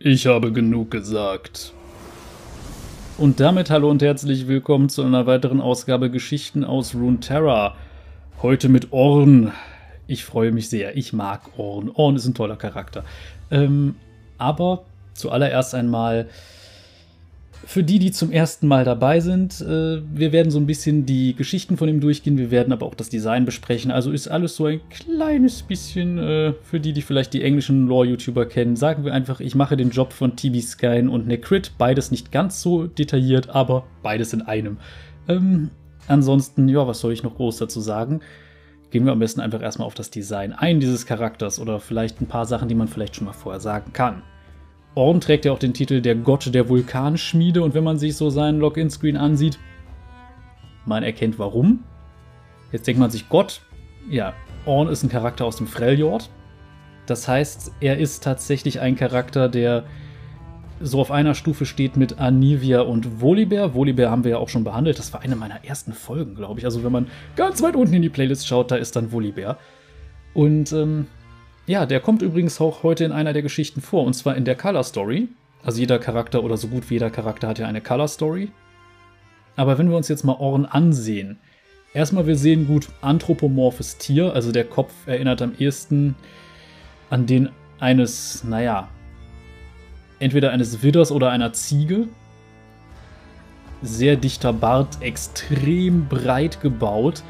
Ich habe genug gesagt. Und damit hallo und herzlich willkommen zu einer weiteren Ausgabe Geschichten aus Runeterra. Heute mit Orn. Ich freue mich sehr. Ich mag Orn. Orn ist ein toller Charakter. Ähm, aber zuallererst einmal für die, die zum ersten Mal dabei sind, äh, wir werden so ein bisschen die Geschichten von ihm durchgehen, wir werden aber auch das Design besprechen. Also ist alles so ein kleines bisschen äh, für die, die vielleicht die englischen Lore-YouTuber kennen. Sagen wir einfach, ich mache den Job von TB Skyn und Necrit. Beides nicht ganz so detailliert, aber beides in einem. Ähm, ansonsten, ja, was soll ich noch groß dazu sagen? Gehen wir am besten einfach erstmal auf das Design ein dieses Charakters oder vielleicht ein paar Sachen, die man vielleicht schon mal vorher sagen kann. Orn trägt ja auch den Titel der Gott der Vulkanschmiede und wenn man sich so seinen Login-Screen ansieht, man erkennt warum. Jetzt denkt man sich, Gott, ja, Orn ist ein Charakter aus dem Freljord. Das heißt, er ist tatsächlich ein Charakter, der so auf einer Stufe steht mit Anivia und Volibear. Volibear haben wir ja auch schon behandelt. Das war eine meiner ersten Folgen, glaube ich. Also wenn man ganz weit unten in die Playlist schaut, da ist dann Volibear. Und ähm, ja, der kommt übrigens auch heute in einer der Geschichten vor, und zwar in der Color Story. Also jeder Charakter oder so gut wie jeder Charakter hat ja eine Color Story. Aber wenn wir uns jetzt mal Orn ansehen, erstmal wir sehen gut anthropomorphes Tier, also der Kopf erinnert am ehesten an den eines, naja, entweder eines Widders oder einer Ziege. Sehr dichter Bart, extrem breit gebaut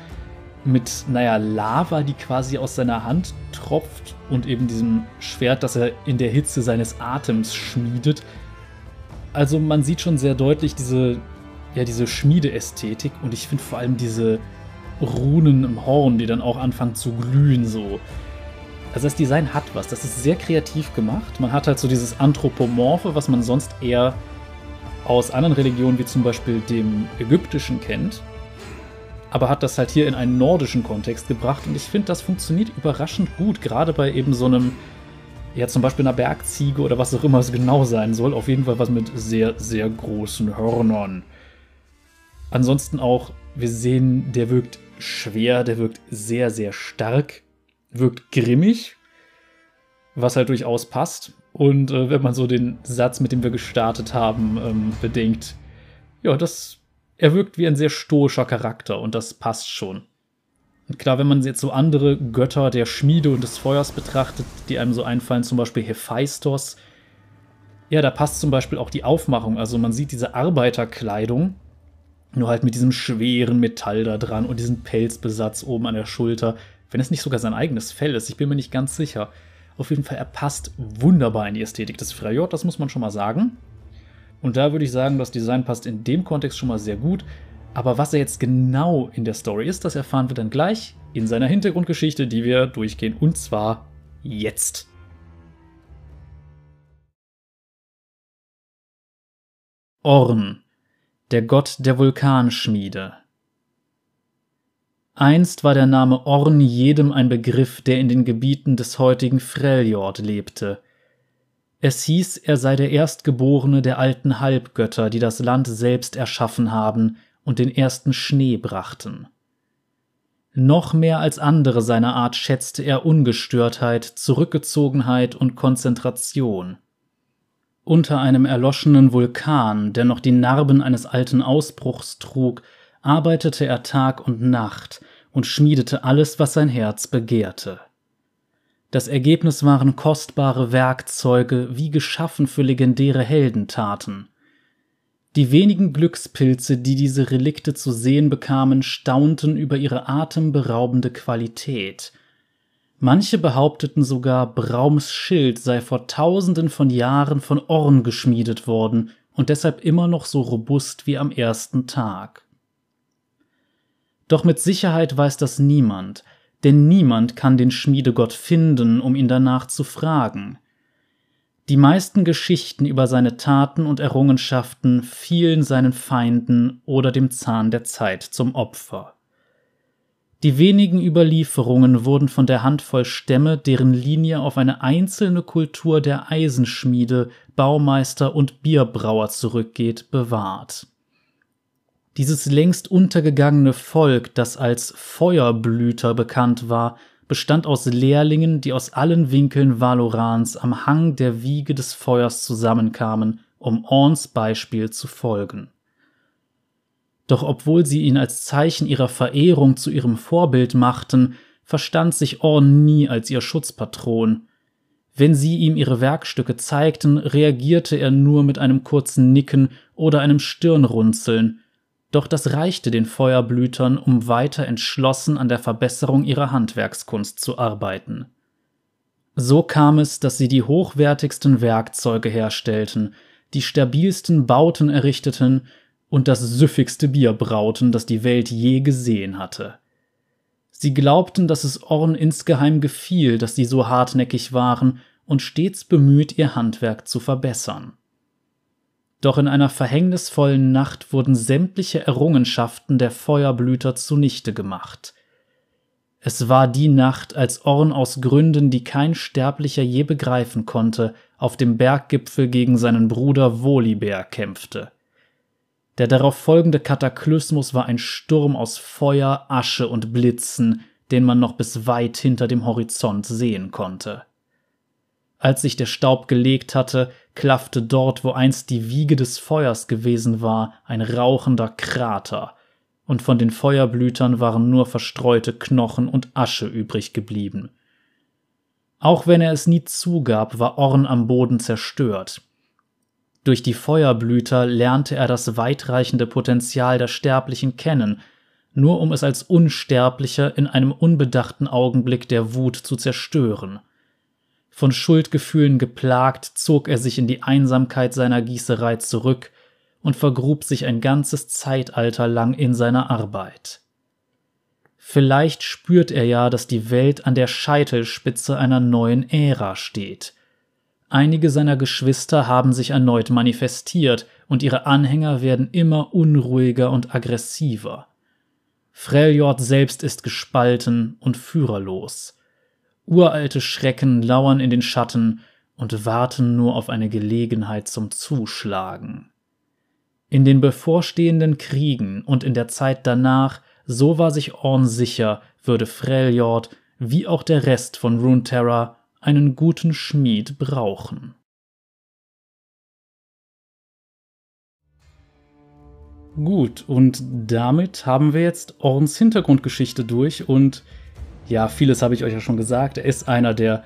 mit, naja, Lava, die quasi aus seiner Hand tropft und eben diesem Schwert, das er in der Hitze seines Atems schmiedet. Also man sieht schon sehr deutlich diese, ja, diese Schmiedeästhetik und ich finde vor allem diese Runen im Horn, die dann auch anfangen zu glühen so. Also das Design hat was, das ist sehr kreativ gemacht. Man hat halt so dieses Anthropomorphe, was man sonst eher aus anderen Religionen wie zum Beispiel dem Ägyptischen kennt aber hat das halt hier in einen nordischen Kontext gebracht und ich finde, das funktioniert überraschend gut, gerade bei eben so einem, ja zum Beispiel einer Bergziege oder was auch immer es genau sein soll, auf jeden Fall was mit sehr, sehr großen Hörnern. Ansonsten auch, wir sehen, der wirkt schwer, der wirkt sehr, sehr stark, wirkt grimmig, was halt durchaus passt. Und äh, wenn man so den Satz, mit dem wir gestartet haben, ähm, bedenkt, ja, das er wirkt wie ein sehr stoischer Charakter und das passt schon. Und klar, wenn man jetzt so andere Götter der Schmiede und des Feuers betrachtet, die einem so einfallen, zum Beispiel Hephaistos, ja, da passt zum Beispiel auch die Aufmachung. Also man sieht diese Arbeiterkleidung, nur halt mit diesem schweren Metall da dran und diesem Pelzbesatz oben an der Schulter. Wenn es nicht sogar sein eigenes Fell ist, ich bin mir nicht ganz sicher. Auf jeden Fall, er passt wunderbar in die Ästhetik des Freyord, das muss man schon mal sagen. Und da würde ich sagen, das Design passt in dem Kontext schon mal sehr gut. Aber was er jetzt genau in der Story ist, das erfahren wir dann gleich in seiner Hintergrundgeschichte, die wir durchgehen. Und zwar jetzt. Orn, der Gott der Vulkanschmiede. Einst war der Name Orn jedem ein Begriff, der in den Gebieten des heutigen Freljord lebte. Es hieß, er sei der Erstgeborene der alten Halbgötter, die das Land selbst erschaffen haben und den ersten Schnee brachten. Noch mehr als andere seiner Art schätzte er Ungestörtheit, Zurückgezogenheit und Konzentration. Unter einem erloschenen Vulkan, der noch die Narben eines alten Ausbruchs trug, arbeitete er Tag und Nacht und schmiedete alles, was sein Herz begehrte. Das Ergebnis waren kostbare Werkzeuge, wie geschaffen für legendäre Heldentaten. Die wenigen Glückspilze, die diese Relikte zu sehen bekamen, staunten über ihre atemberaubende Qualität. Manche behaupteten sogar, Braums Schild sei vor tausenden von Jahren von Orn geschmiedet worden und deshalb immer noch so robust wie am ersten Tag. Doch mit Sicherheit weiß das niemand, denn niemand kann den Schmiedegott finden, um ihn danach zu fragen. Die meisten Geschichten über seine Taten und Errungenschaften fielen seinen Feinden oder dem Zahn der Zeit zum Opfer. Die wenigen Überlieferungen wurden von der Handvoll Stämme, deren Linie auf eine einzelne Kultur der Eisenschmiede, Baumeister und Bierbrauer zurückgeht, bewahrt. Dieses längst untergegangene Volk, das als Feuerblüter bekannt war, bestand aus Lehrlingen, die aus allen Winkeln Valorans am Hang der Wiege des Feuers zusammenkamen, um Orns Beispiel zu folgen. Doch obwohl sie ihn als Zeichen ihrer Verehrung zu ihrem Vorbild machten, verstand sich Orn nie als ihr Schutzpatron. Wenn sie ihm ihre Werkstücke zeigten, reagierte er nur mit einem kurzen Nicken oder einem Stirnrunzeln, doch das reichte den Feuerblütern, um weiter entschlossen an der Verbesserung ihrer Handwerkskunst zu arbeiten. So kam es, dass sie die hochwertigsten Werkzeuge herstellten, die stabilsten Bauten errichteten und das süffigste Bier brauten, das die Welt je gesehen hatte. Sie glaubten, dass es Orn insgeheim gefiel, dass sie so hartnäckig waren und stets bemüht, ihr Handwerk zu verbessern. Doch in einer verhängnisvollen Nacht wurden sämtliche Errungenschaften der Feuerblüter zunichte gemacht. Es war die Nacht, als Orn aus Gründen, die kein Sterblicher je begreifen konnte, auf dem Berggipfel gegen seinen Bruder Volibear kämpfte. Der darauf folgende Kataklysmus war ein Sturm aus Feuer, Asche und Blitzen, den man noch bis weit hinter dem Horizont sehen konnte. Als sich der Staub gelegt hatte, klaffte dort, wo einst die Wiege des Feuers gewesen war, ein rauchender Krater, und von den Feuerblütern waren nur verstreute Knochen und Asche übrig geblieben. Auch wenn er es nie zugab, war Orn am Boden zerstört. Durch die Feuerblüter lernte er das weitreichende Potenzial der Sterblichen kennen, nur um es als Unsterblicher in einem unbedachten Augenblick der Wut zu zerstören. Von Schuldgefühlen geplagt, zog er sich in die Einsamkeit seiner Gießerei zurück und vergrub sich ein ganzes Zeitalter lang in seiner Arbeit. Vielleicht spürt er ja, dass die Welt an der Scheitelspitze einer neuen Ära steht. Einige seiner Geschwister haben sich erneut manifestiert und ihre Anhänger werden immer unruhiger und aggressiver. Freljord selbst ist gespalten und führerlos. Uralte Schrecken lauern in den Schatten und warten nur auf eine Gelegenheit zum Zuschlagen. In den bevorstehenden Kriegen und in der Zeit danach, so war sich Orn sicher, würde Freljord, wie auch der Rest von Runeterra, einen guten Schmied brauchen. Gut, und damit haben wir jetzt Orns Hintergrundgeschichte durch und ja, vieles habe ich euch ja schon gesagt. Er ist einer der,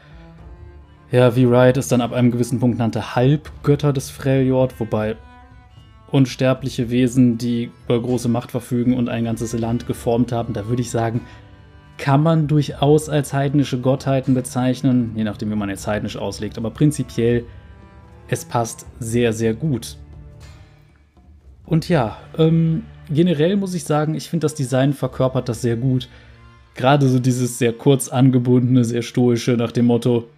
ja, wie Wright es dann ab einem gewissen Punkt nannte, Halbgötter des Freljord, wobei unsterbliche Wesen, die über große Macht verfügen und ein ganzes Land geformt haben, da würde ich sagen, kann man durchaus als heidnische Gottheiten bezeichnen, je nachdem, wie man jetzt heidnisch auslegt, aber prinzipiell, es passt sehr, sehr gut. Und ja, ähm, generell muss ich sagen, ich finde das Design verkörpert das sehr gut. Gerade so dieses sehr kurz angebundene, sehr stoische nach dem Motto,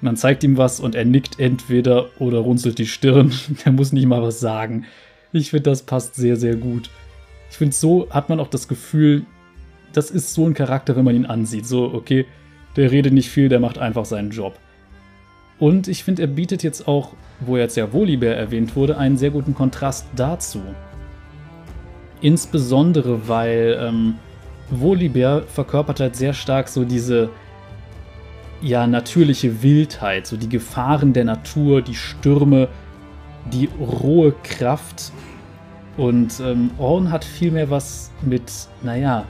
man zeigt ihm was und er nickt entweder oder runzelt die Stirn. Der muss nicht mal was sagen. Ich finde, das passt sehr, sehr gut. Ich finde, so hat man auch das Gefühl, das ist so ein Charakter, wenn man ihn ansieht. So, okay, der redet nicht viel, der macht einfach seinen Job. Und ich finde, er bietet jetzt auch, wo jetzt ja Volibear erwähnt wurde, einen sehr guten Kontrast dazu. Insbesondere, weil ähm, Volibear verkörpert halt sehr stark so diese ja natürliche Wildheit, so die Gefahren der Natur, die Stürme, die rohe Kraft. Und ähm, Orn hat vielmehr was mit, naja,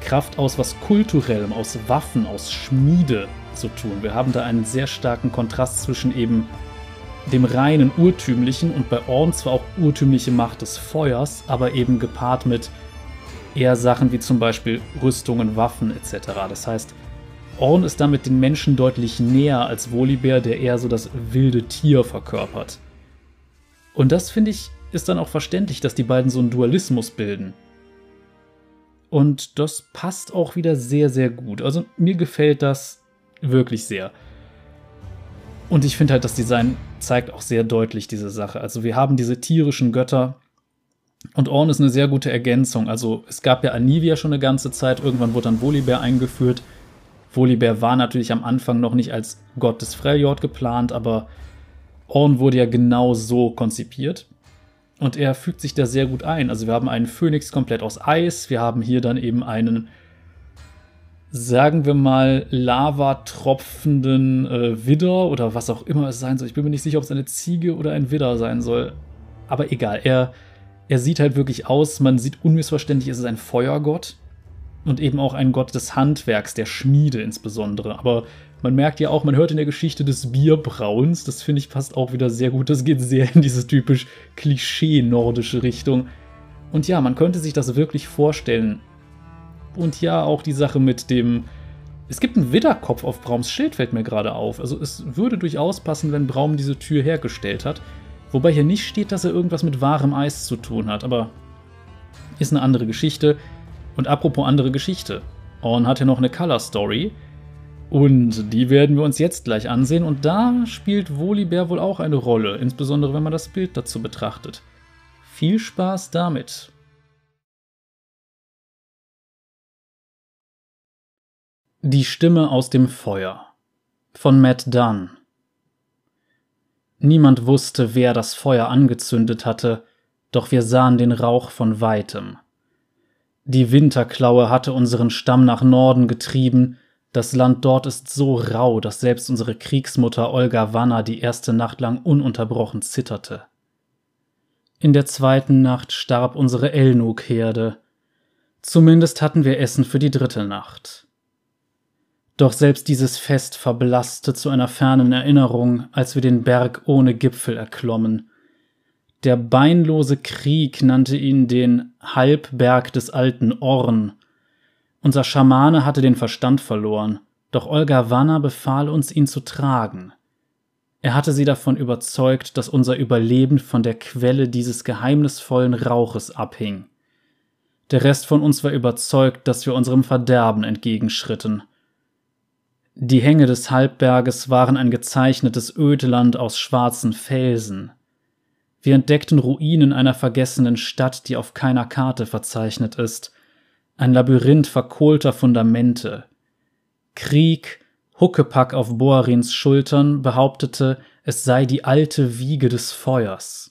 Kraft aus was Kulturellem, aus Waffen, aus Schmiede zu tun. Wir haben da einen sehr starken Kontrast zwischen eben dem reinen urtümlichen und bei Orn zwar auch urtümliche Macht des Feuers, aber eben gepaart mit eher Sachen wie zum Beispiel Rüstungen, Waffen etc. Das heißt, Orn ist damit den Menschen deutlich näher als Volibear, der eher so das wilde Tier verkörpert. Und das finde ich ist dann auch verständlich, dass die beiden so einen Dualismus bilden. Und das passt auch wieder sehr, sehr gut. Also mir gefällt das wirklich sehr. Und ich finde halt, das Design zeigt auch sehr deutlich diese Sache. Also wir haben diese tierischen Götter, und Orn ist eine sehr gute Ergänzung. Also es gab ja Anivia schon eine ganze Zeit, irgendwann wurde dann Volibear eingeführt. Volibear war natürlich am Anfang noch nicht als Gott des Freljord geplant, aber Orn wurde ja genau so konzipiert. Und er fügt sich da sehr gut ein. Also wir haben einen Phönix komplett aus Eis, wir haben hier dann eben einen sagen wir mal, lavatropfenden äh, Widder oder was auch immer es sein soll. Ich bin mir nicht sicher, ob es eine Ziege oder ein Widder sein soll. Aber egal, er, er sieht halt wirklich aus, man sieht unmissverständlich, es ist ein Feuergott und eben auch ein Gott des Handwerks, der Schmiede insbesondere. Aber man merkt ja auch, man hört in der Geschichte des Bierbrauens, das finde ich passt auch wieder sehr gut. Das geht sehr in diese typisch Klischee-nordische Richtung. Und ja, man könnte sich das wirklich vorstellen. Und ja, auch die Sache mit dem. Es gibt einen Widderkopf auf Braums Schild, fällt mir gerade auf. Also es würde durchaus passen, wenn Braum diese Tür hergestellt hat. Wobei hier nicht steht, dass er irgendwas mit wahrem Eis zu tun hat, aber ist eine andere Geschichte. Und apropos andere Geschichte. Orn hat ja noch eine Color Story. Und die werden wir uns jetzt gleich ansehen. Und da spielt Volibear wohl auch eine Rolle, insbesondere wenn man das Bild dazu betrachtet. Viel Spaß damit! Die Stimme aus dem Feuer von Matt Dunn Niemand wusste, wer das Feuer angezündet hatte, doch wir sahen den Rauch von weitem. Die Winterklaue hatte unseren Stamm nach Norden getrieben, das Land dort ist so rau, dass selbst unsere Kriegsmutter Olga Wanner die erste Nacht lang ununterbrochen zitterte. In der zweiten Nacht starb unsere Elnuk-Herde. Zumindest hatten wir Essen für die dritte Nacht. Doch selbst dieses Fest verblasste zu einer fernen Erinnerung, als wir den Berg ohne Gipfel erklommen. Der beinlose Krieg nannte ihn den Halbberg des alten Orn. Unser Schamane hatte den Verstand verloren, doch Olga Wanner befahl uns, ihn zu tragen. Er hatte sie davon überzeugt, dass unser Überleben von der Quelle dieses geheimnisvollen Rauches abhing. Der Rest von uns war überzeugt, dass wir unserem Verderben entgegenschritten. Die Hänge des Halbberges waren ein gezeichnetes Ödland aus schwarzen Felsen. Wir entdeckten Ruinen einer vergessenen Stadt, die auf keiner Karte verzeichnet ist. Ein Labyrinth verkohlter Fundamente. Krieg, Huckepack auf Boarins Schultern, behauptete, es sei die alte Wiege des Feuers.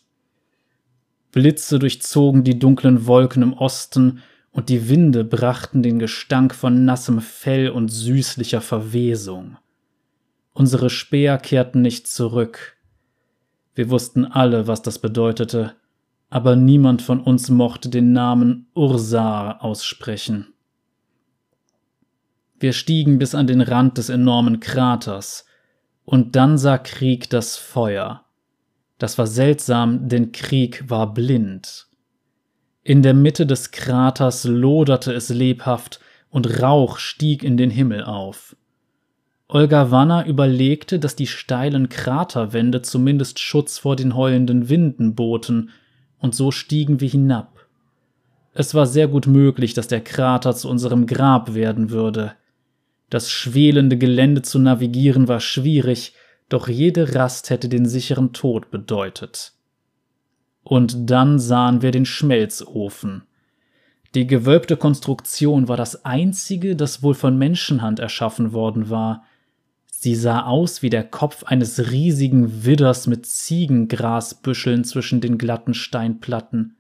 Blitze durchzogen die dunklen Wolken im Osten, und die Winde brachten den Gestank von nassem Fell und süßlicher Verwesung. Unsere Speer kehrten nicht zurück. Wir wussten alle, was das bedeutete, aber niemand von uns mochte den Namen Ursar aussprechen. Wir stiegen bis an den Rand des enormen Kraters, und dann sah Krieg das Feuer. Das war seltsam, denn Krieg war blind. In der Mitte des Kraters loderte es lebhaft, und Rauch stieg in den Himmel auf. Olga Wanner überlegte, dass die steilen Kraterwände zumindest Schutz vor den heulenden Winden boten, und so stiegen wir hinab. Es war sehr gut möglich, dass der Krater zu unserem Grab werden würde. Das schwelende Gelände zu navigieren war schwierig, doch jede Rast hätte den sicheren Tod bedeutet. Und dann sahen wir den Schmelzofen. Die gewölbte Konstruktion war das einzige, das wohl von Menschenhand erschaffen worden war, Sie sah aus wie der Kopf eines riesigen Widders mit Ziegengrasbüscheln zwischen den glatten Steinplatten.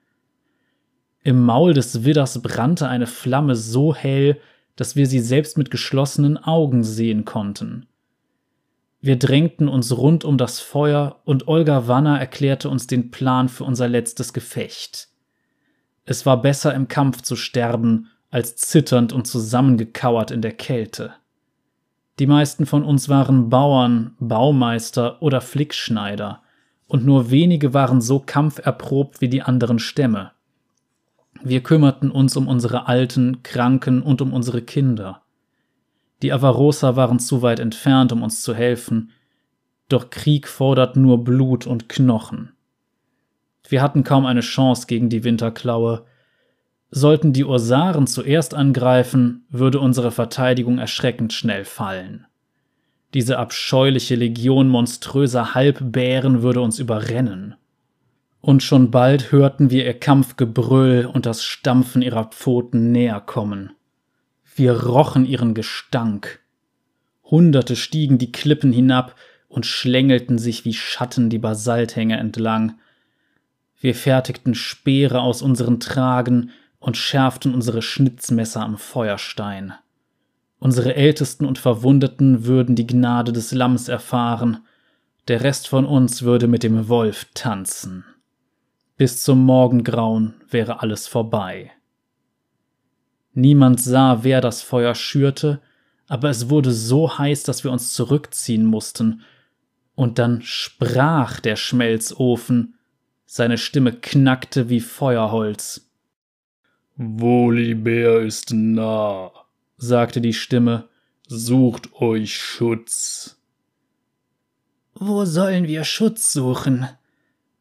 Im Maul des Widders brannte eine Flamme so hell, dass wir sie selbst mit geschlossenen Augen sehen konnten. Wir drängten uns rund um das Feuer und Olga Wanner erklärte uns den Plan für unser letztes Gefecht. Es war besser im Kampf zu sterben, als zitternd und zusammengekauert in der Kälte. Die meisten von uns waren Bauern, Baumeister oder Flickschneider, und nur wenige waren so kampferprobt wie die anderen Stämme. Wir kümmerten uns um unsere Alten, Kranken und um unsere Kinder. Die Avarosa waren zu weit entfernt, um uns zu helfen, doch Krieg fordert nur Blut und Knochen. Wir hatten kaum eine Chance gegen die Winterklaue, Sollten die Ursaren zuerst angreifen, würde unsere Verteidigung erschreckend schnell fallen. Diese abscheuliche Legion monströser Halbbären würde uns überrennen. Und schon bald hörten wir ihr Kampfgebrüll und das Stampfen ihrer Pfoten näher kommen. Wir rochen ihren Gestank. Hunderte stiegen die Klippen hinab und schlängelten sich wie Schatten die Basalthänge entlang. Wir fertigten Speere aus unseren Tragen und schärften unsere Schnitzmesser am Feuerstein. Unsere Ältesten und Verwundeten würden die Gnade des Lamms erfahren, der Rest von uns würde mit dem Wolf tanzen. Bis zum Morgengrauen wäre alles vorbei. Niemand sah, wer das Feuer schürte, aber es wurde so heiß, dass wir uns zurückziehen mussten, und dann sprach der Schmelzofen, seine Stimme knackte wie Feuerholz. Volibear ist nah, sagte die Stimme, sucht euch Schutz. Wo sollen wir Schutz suchen?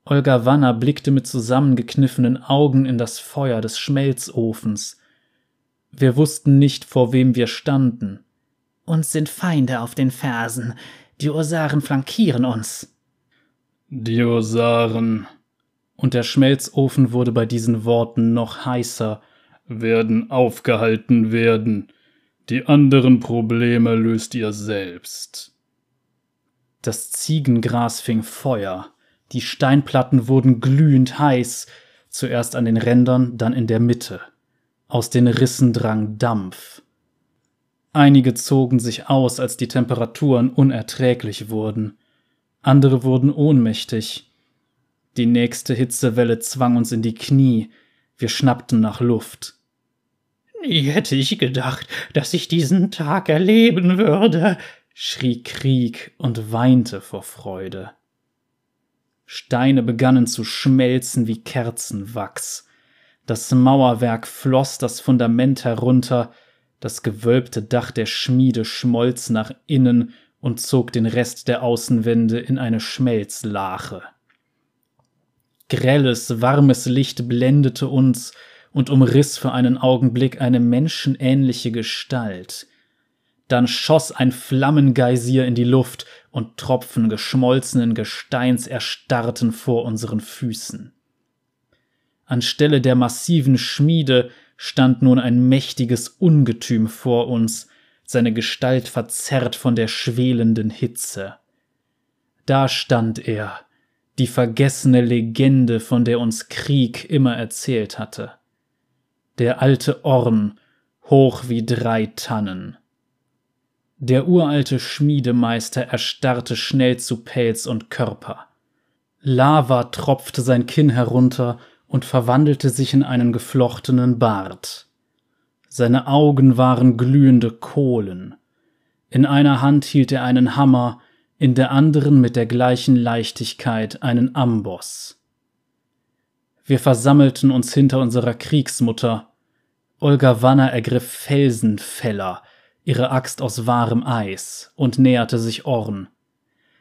Olga Wanner blickte mit zusammengekniffenen Augen in das Feuer des Schmelzofens. Wir wussten nicht, vor wem wir standen. Uns sind Feinde auf den Fersen. Die Ursaren flankieren uns. Die Ursaren. Und der Schmelzofen wurde bei diesen Worten noch heißer. Werden aufgehalten werden. Die anderen Probleme löst ihr selbst. Das Ziegengras fing Feuer. Die Steinplatten wurden glühend heiß, zuerst an den Rändern, dann in der Mitte. Aus den Rissen drang Dampf. Einige zogen sich aus, als die Temperaturen unerträglich wurden. Andere wurden ohnmächtig. Die nächste Hitzewelle zwang uns in die Knie. Wir schnappten nach Luft. Nie hätte ich gedacht, dass ich diesen Tag erleben würde, schrie Krieg und weinte vor Freude. Steine begannen zu schmelzen wie Kerzenwachs. Das Mauerwerk floss das Fundament herunter, das gewölbte Dach der Schmiede schmolz nach innen und zog den Rest der Außenwände in eine Schmelzlache. Grelles, warmes Licht blendete uns und umriss für einen Augenblick eine menschenähnliche Gestalt. Dann schoss ein Flammengeisier in die Luft und Tropfen geschmolzenen Gesteins erstarrten vor unseren Füßen. Anstelle der massiven Schmiede stand nun ein mächtiges Ungetüm vor uns, seine Gestalt verzerrt von der schwelenden Hitze. Da stand er, die vergessene Legende, von der uns Krieg immer erzählt hatte. Der alte Orn, hoch wie drei Tannen. Der uralte Schmiedemeister erstarrte schnell zu Pelz und Körper. Lava tropfte sein Kinn herunter und verwandelte sich in einen geflochtenen Bart. Seine Augen waren glühende Kohlen. In einer Hand hielt er einen Hammer, in der anderen mit der gleichen Leichtigkeit einen Amboss. Wir versammelten uns hinter unserer Kriegsmutter. Olga Wanner ergriff Felsenfeller, ihre Axt aus wahrem Eis, und näherte sich Orn.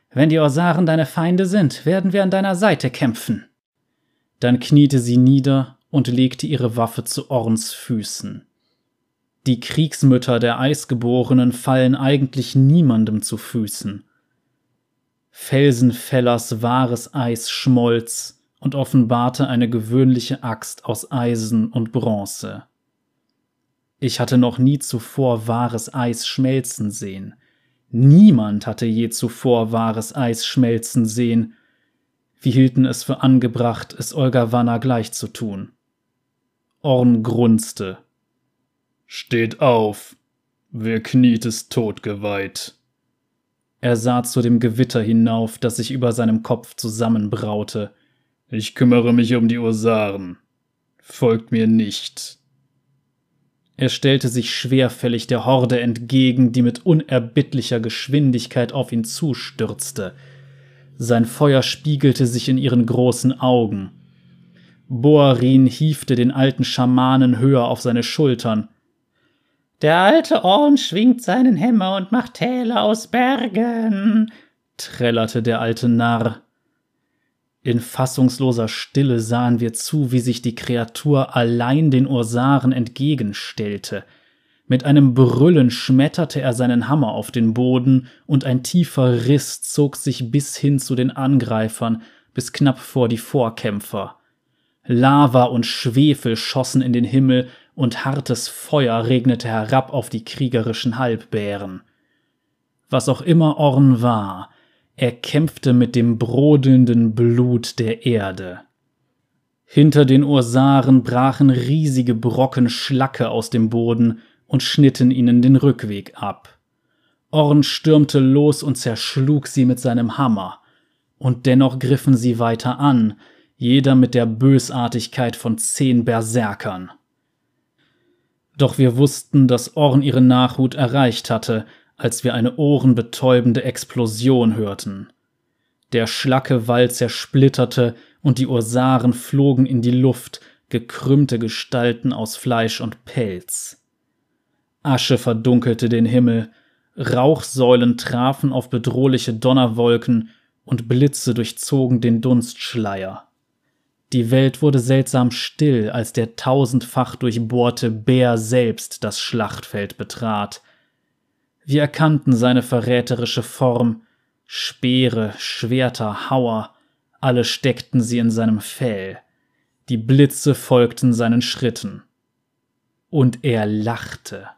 Wenn die Orsaren deine Feinde sind, werden wir an deiner Seite kämpfen. Dann kniete sie nieder und legte ihre Waffe zu Orns Füßen. Die Kriegsmütter der Eisgeborenen fallen eigentlich niemandem zu Füßen. Felsenfellers wahres Eis schmolz und offenbarte eine gewöhnliche Axt aus Eisen und Bronze. Ich hatte noch nie zuvor wahres Eis schmelzen sehen. Niemand hatte je zuvor wahres Eis schmelzen sehen, wir hielten es für angebracht, es Olga Wanner gleich zu tun. Orn grunzte. Steht auf. Wer kniet, ist totgeweiht. Er sah zu dem Gewitter hinauf, das sich über seinem Kopf zusammenbraute. Ich kümmere mich um die Ursaren. Folgt mir nicht. Er stellte sich schwerfällig der Horde entgegen, die mit unerbittlicher Geschwindigkeit auf ihn zustürzte. Sein Feuer spiegelte sich in ihren großen Augen. Boarin hiefte den alten Schamanen höher auf seine Schultern. Der alte Orn schwingt seinen Hämmer und macht Täler aus Bergen, trällerte der alte Narr. In fassungsloser Stille sahen wir zu, wie sich die Kreatur allein den Ursaren entgegenstellte – mit einem Brüllen schmetterte er seinen Hammer auf den Boden, und ein tiefer Riss zog sich bis hin zu den Angreifern, bis knapp vor die Vorkämpfer. Lava und Schwefel schossen in den Himmel, und hartes Feuer regnete herab auf die kriegerischen Halbbären. Was auch immer Orn war, er kämpfte mit dem brodelnden Blut der Erde. Hinter den Ursaren brachen riesige Brocken Schlacke aus dem Boden, und schnitten ihnen den Rückweg ab. Orn stürmte los und zerschlug sie mit seinem Hammer. Und dennoch griffen sie weiter an, jeder mit der Bösartigkeit von zehn Berserkern. Doch wir wussten, dass Orn ihre Nachhut erreicht hatte, als wir eine ohrenbetäubende Explosion hörten. Der schlacke Wall zersplitterte und die Ursaren flogen in die Luft, gekrümmte Gestalten aus Fleisch und Pelz. Asche verdunkelte den Himmel, Rauchsäulen trafen auf bedrohliche Donnerwolken und Blitze durchzogen den Dunstschleier. Die Welt wurde seltsam still, als der tausendfach durchbohrte Bär selbst das Schlachtfeld betrat. Wir erkannten seine verräterische Form, Speere, Schwerter, Hauer, alle steckten sie in seinem Fell. Die Blitze folgten seinen Schritten. Und er lachte.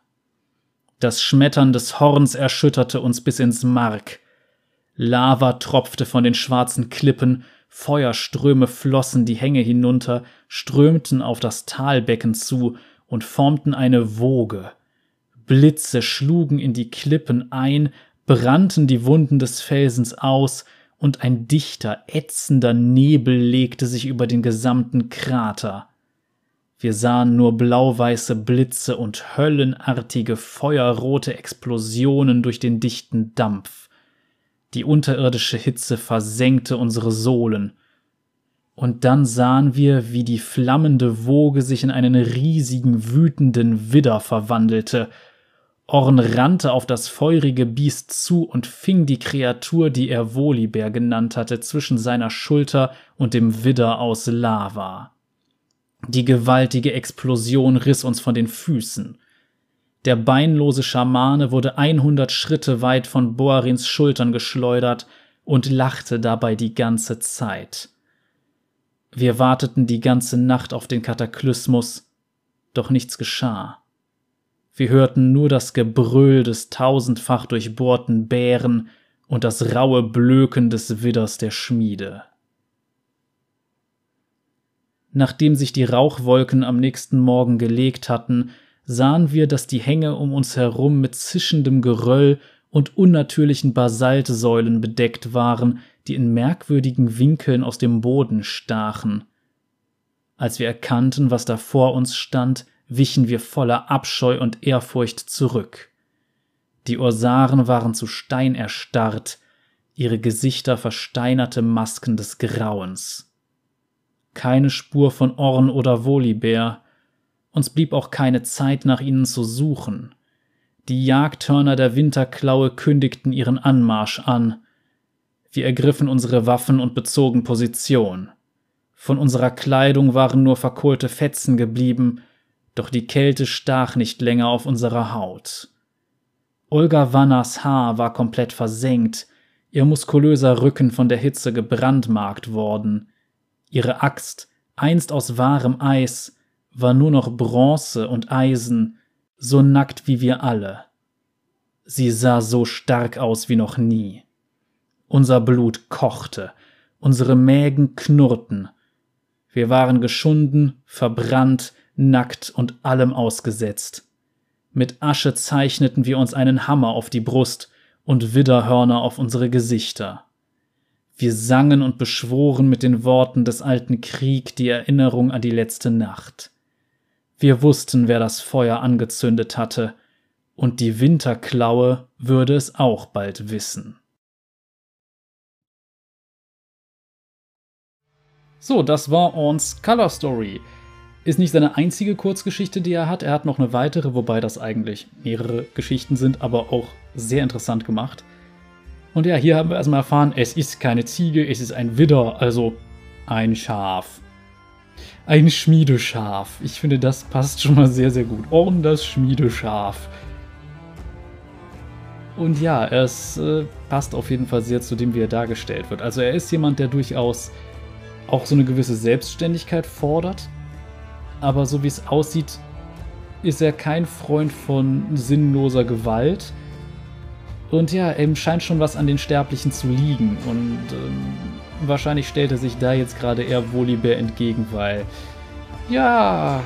Das Schmettern des Horns erschütterte uns bis ins Mark. Lava tropfte von den schwarzen Klippen Feuerströme flossen die Hänge hinunter, strömten auf das Talbecken zu und formten eine Woge. Blitze schlugen in die Klippen ein, brannten die Wunden des Felsens aus, und ein dichter, ätzender Nebel legte sich über den gesamten Krater. Wir sahen nur blau-weiße Blitze und höllenartige, feuerrote Explosionen durch den dichten Dampf. Die unterirdische Hitze versenkte unsere Sohlen. Und dann sahen wir, wie die flammende Woge sich in einen riesigen, wütenden Widder verwandelte. Orn rannte auf das feurige Biest zu und fing die Kreatur, die er Volibear genannt hatte, zwischen seiner Schulter und dem Widder aus Lava. Die gewaltige Explosion riss uns von den Füßen. Der beinlose Schamane wurde 100 Schritte weit von Boarins Schultern geschleudert und lachte dabei die ganze Zeit. Wir warteten die ganze Nacht auf den Kataklysmus, doch nichts geschah. Wir hörten nur das Gebrüll des tausendfach durchbohrten Bären und das raue Blöken des Widders der Schmiede. Nachdem sich die Rauchwolken am nächsten Morgen gelegt hatten, sahen wir, dass die Hänge um uns herum mit zischendem Geröll und unnatürlichen Basaltsäulen bedeckt waren, die in merkwürdigen Winkeln aus dem Boden stachen. Als wir erkannten, was da vor uns stand, wichen wir voller Abscheu und Ehrfurcht zurück. Die Ursaren waren zu Stein erstarrt, ihre Gesichter versteinerte Masken des Grauens. Keine Spur von Orn oder Volibear, uns blieb auch keine Zeit, nach ihnen zu suchen. Die Jagdhörner der Winterklaue kündigten ihren Anmarsch an. Wir ergriffen unsere Waffen und bezogen Position. Von unserer Kleidung waren nur verkohlte Fetzen geblieben, doch die Kälte stach nicht länger auf unserer Haut. Olga Wannas Haar war komplett versenkt, ihr muskulöser Rücken von der Hitze gebrandmarkt worden. Ihre Axt, einst aus wahrem Eis, war nur noch Bronze und Eisen, so nackt wie wir alle. Sie sah so stark aus wie noch nie. Unser Blut kochte, unsere Mägen knurrten. Wir waren geschunden, verbrannt, nackt und allem ausgesetzt. Mit Asche zeichneten wir uns einen Hammer auf die Brust und Widderhörner auf unsere Gesichter. Wir sangen und beschworen mit den Worten des alten Krieg die Erinnerung an die letzte Nacht. Wir wussten, wer das Feuer angezündet hatte, und die Winterklaue würde es auch bald wissen. So, das war Orns Color Story. Ist nicht seine einzige Kurzgeschichte, die er hat. Er hat noch eine weitere, wobei das eigentlich mehrere Geschichten sind, aber auch sehr interessant gemacht. Und ja, hier haben wir erstmal erfahren, es ist keine Ziege, es ist ein Widder, also ein Schaf. Ein Schmiedeschaf. Ich finde, das passt schon mal sehr, sehr gut. Orn das Schmiedeschaf. Und ja, es äh, passt auf jeden Fall sehr zu dem, wie er dargestellt wird. Also er ist jemand, der durchaus auch so eine gewisse Selbstständigkeit fordert. Aber so wie es aussieht, ist er kein Freund von sinnloser Gewalt. Und ja, ihm scheint schon was an den Sterblichen zu liegen. Und ähm, wahrscheinlich stellt er sich da jetzt gerade eher Volibear entgegen, weil, ja,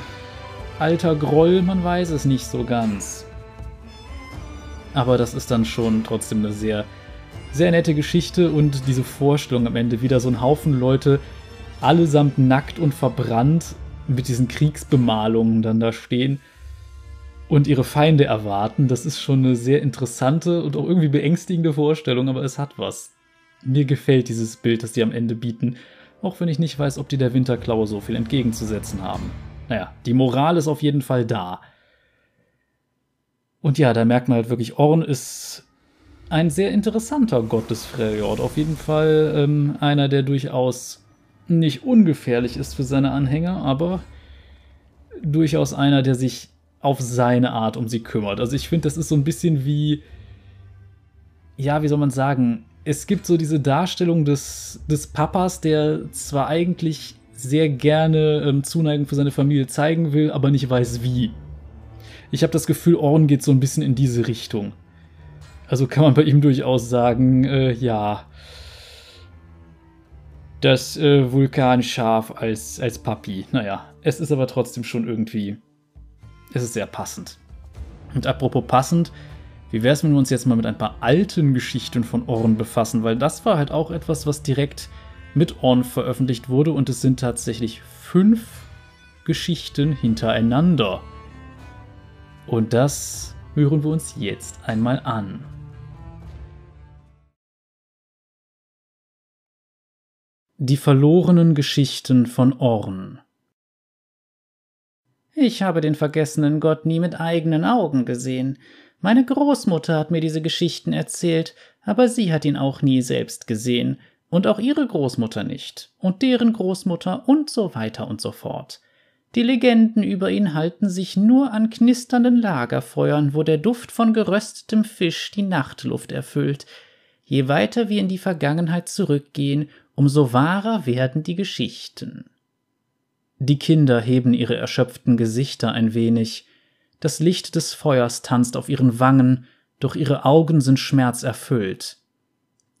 alter Groll, man weiß es nicht so ganz. Aber das ist dann schon trotzdem eine sehr, sehr nette Geschichte und diese Vorstellung am Ende wieder so ein Haufen Leute, allesamt nackt und verbrannt, mit diesen Kriegsbemalungen dann da stehen und ihre Feinde erwarten. Das ist schon eine sehr interessante und auch irgendwie beängstigende Vorstellung, aber es hat was. Mir gefällt dieses Bild, das die am Ende bieten, auch wenn ich nicht weiß, ob die der Winterklaue so viel entgegenzusetzen haben. Naja, die Moral ist auf jeden Fall da. Und ja, da merkt man halt wirklich, Orn ist ein sehr interessanter Gott des Freljord. Auf jeden Fall ähm, einer, der durchaus nicht ungefährlich ist für seine Anhänger, aber durchaus einer, der sich auf seine Art um sie kümmert. Also ich finde, das ist so ein bisschen wie, ja, wie soll man sagen, es gibt so diese Darstellung des, des Papas, der zwar eigentlich sehr gerne ähm, Zuneigung für seine Familie zeigen will, aber nicht weiß wie. Ich habe das Gefühl, Orn geht so ein bisschen in diese Richtung. Also kann man bei ihm durchaus sagen, äh, ja, das äh, Vulkanschaf als, als Papi. Naja, es ist aber trotzdem schon irgendwie, es ist sehr passend. Und apropos passend, wie wäre es, wenn wir uns jetzt mal mit ein paar alten Geschichten von Orn befassen, weil das war halt auch etwas, was direkt mit Orn veröffentlicht wurde und es sind tatsächlich fünf Geschichten hintereinander. Und das hören wir uns jetzt einmal an. Die verlorenen Geschichten von Orn Ich habe den vergessenen Gott nie mit eigenen Augen gesehen. Meine Großmutter hat mir diese Geschichten erzählt, aber sie hat ihn auch nie selbst gesehen, und auch ihre Großmutter nicht, und deren Großmutter und so weiter und so fort. Die Legenden über ihn halten sich nur an knisternden Lagerfeuern, wo der Duft von geröstetem Fisch die Nachtluft erfüllt. Je weiter wir in die Vergangenheit zurückgehen, umso wahrer werden die Geschichten. Die Kinder heben ihre erschöpften Gesichter ein wenig, das Licht des Feuers tanzt auf ihren Wangen, doch ihre Augen sind schmerzerfüllt.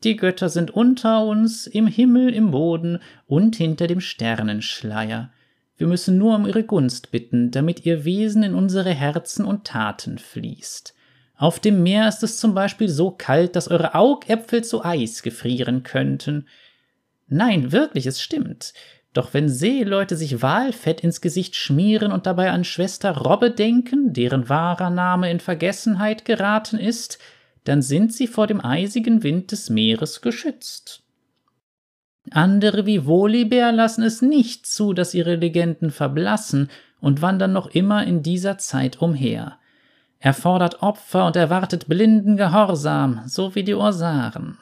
Die Götter sind unter uns, im Himmel, im Boden und hinter dem Sternenschleier. Wir müssen nur um ihre Gunst bitten, damit ihr Wesen in unsere Herzen und Taten fließt. Auf dem Meer ist es zum Beispiel so kalt, dass eure Augäpfel zu Eis gefrieren könnten. Nein, wirklich, es stimmt. Doch wenn Seeleute sich Walfett ins Gesicht schmieren und dabei an Schwester Robbe denken, deren wahrer Name in Vergessenheit geraten ist, dann sind sie vor dem eisigen Wind des Meeres geschützt. Andere wie Volibear lassen es nicht zu, dass ihre Legenden verblassen und wandern noch immer in dieser Zeit umher. Er fordert Opfer und erwartet blinden Gehorsam, so wie die Orsaren.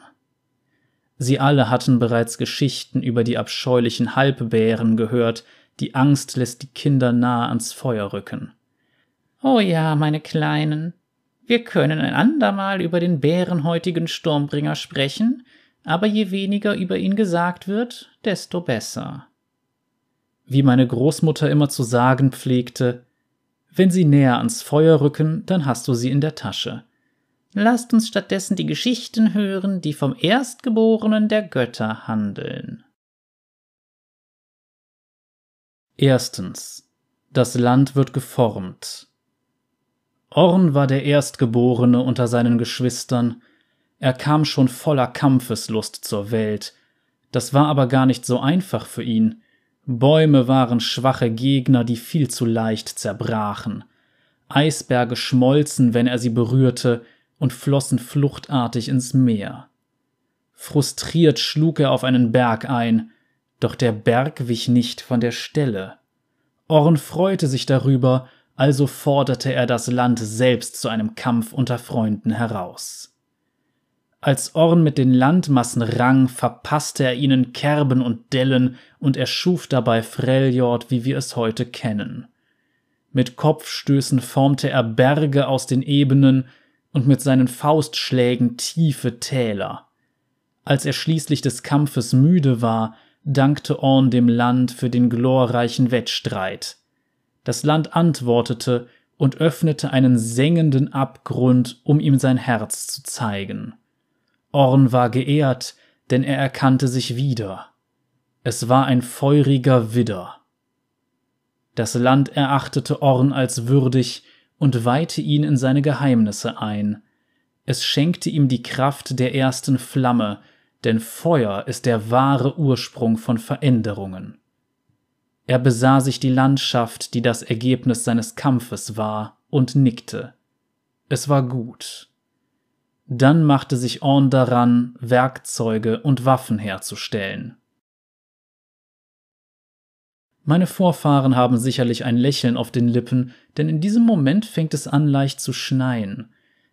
Sie alle hatten bereits Geschichten über die abscheulichen Halbbären gehört, die Angst lässt die Kinder nahe ans Feuer rücken. Oh ja, meine Kleinen, wir können ein andermal über den bärenhäutigen Sturmbringer sprechen, aber je weniger über ihn gesagt wird, desto besser. Wie meine Großmutter immer zu sagen pflegte, wenn sie näher ans Feuer rücken, dann hast du sie in der Tasche. Lasst uns stattdessen die Geschichten hören, die vom Erstgeborenen der Götter handeln. Erstens. Das Land wird geformt. Orn war der Erstgeborene unter seinen Geschwistern. Er kam schon voller Kampfeslust zur Welt. Das war aber gar nicht so einfach für ihn. Bäume waren schwache Gegner, die viel zu leicht zerbrachen. Eisberge schmolzen, wenn er sie berührte, und flossen fluchtartig ins Meer. Frustriert schlug er auf einen Berg ein, doch der Berg wich nicht von der Stelle. Orn freute sich darüber, also forderte er das Land selbst zu einem Kampf unter Freunden heraus. Als Orn mit den Landmassen rang, verpasste er ihnen Kerben und Dellen und erschuf dabei Freljord, wie wir es heute kennen. Mit Kopfstößen formte er Berge aus den Ebenen und mit seinen Faustschlägen tiefe Täler. Als er schließlich des Kampfes müde war, dankte Orn dem Land für den glorreichen Wettstreit. Das Land antwortete und öffnete einen sengenden Abgrund, um ihm sein Herz zu zeigen. Orn war geehrt, denn er erkannte sich wieder. Es war ein feuriger Widder. Das Land erachtete Orn als würdig und weihte ihn in seine Geheimnisse ein. Es schenkte ihm die Kraft der ersten Flamme, denn Feuer ist der wahre Ursprung von Veränderungen. Er besah sich die Landschaft, die das Ergebnis seines Kampfes war, und nickte. Es war gut. Dann machte sich Orn daran, Werkzeuge und Waffen herzustellen. Meine Vorfahren haben sicherlich ein Lächeln auf den Lippen, denn in diesem Moment fängt es an leicht zu schneien.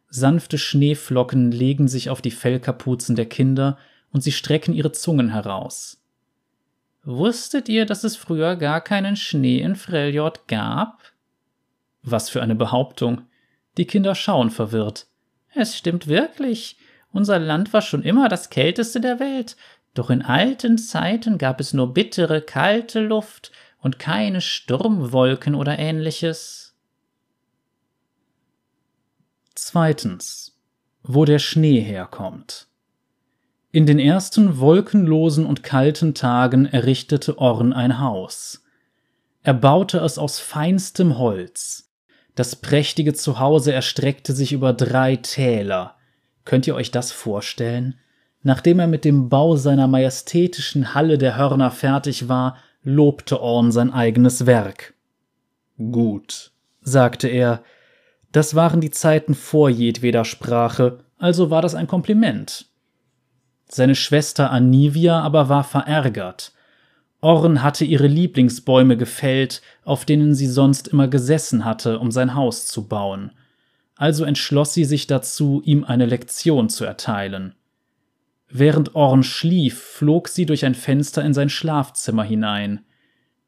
Sanfte Schneeflocken legen sich auf die Fellkapuzen der Kinder und sie strecken ihre Zungen heraus. Wusstet ihr, dass es früher gar keinen Schnee in Freljord gab? Was für eine Behauptung. Die Kinder schauen verwirrt. Es stimmt wirklich. Unser Land war schon immer das kälteste der Welt, doch in alten Zeiten gab es nur bittere, kalte Luft und keine Sturmwolken oder ähnliches. Zweitens. Wo der Schnee herkommt. In den ersten wolkenlosen und kalten Tagen errichtete Orn ein Haus. Er baute es aus feinstem Holz, das prächtige Zuhause erstreckte sich über drei Täler. Könnt ihr euch das vorstellen? Nachdem er mit dem Bau seiner majestätischen Halle der Hörner fertig war, lobte Orn sein eigenes Werk. Gut, sagte er, das waren die Zeiten vor jedweder Sprache, also war das ein Kompliment. Seine Schwester Anivia aber war verärgert. Orn hatte ihre Lieblingsbäume gefällt, auf denen sie sonst immer gesessen hatte, um sein Haus zu bauen. Also entschloss sie sich dazu, ihm eine Lektion zu erteilen. Während Orn schlief, flog sie durch ein Fenster in sein Schlafzimmer hinein.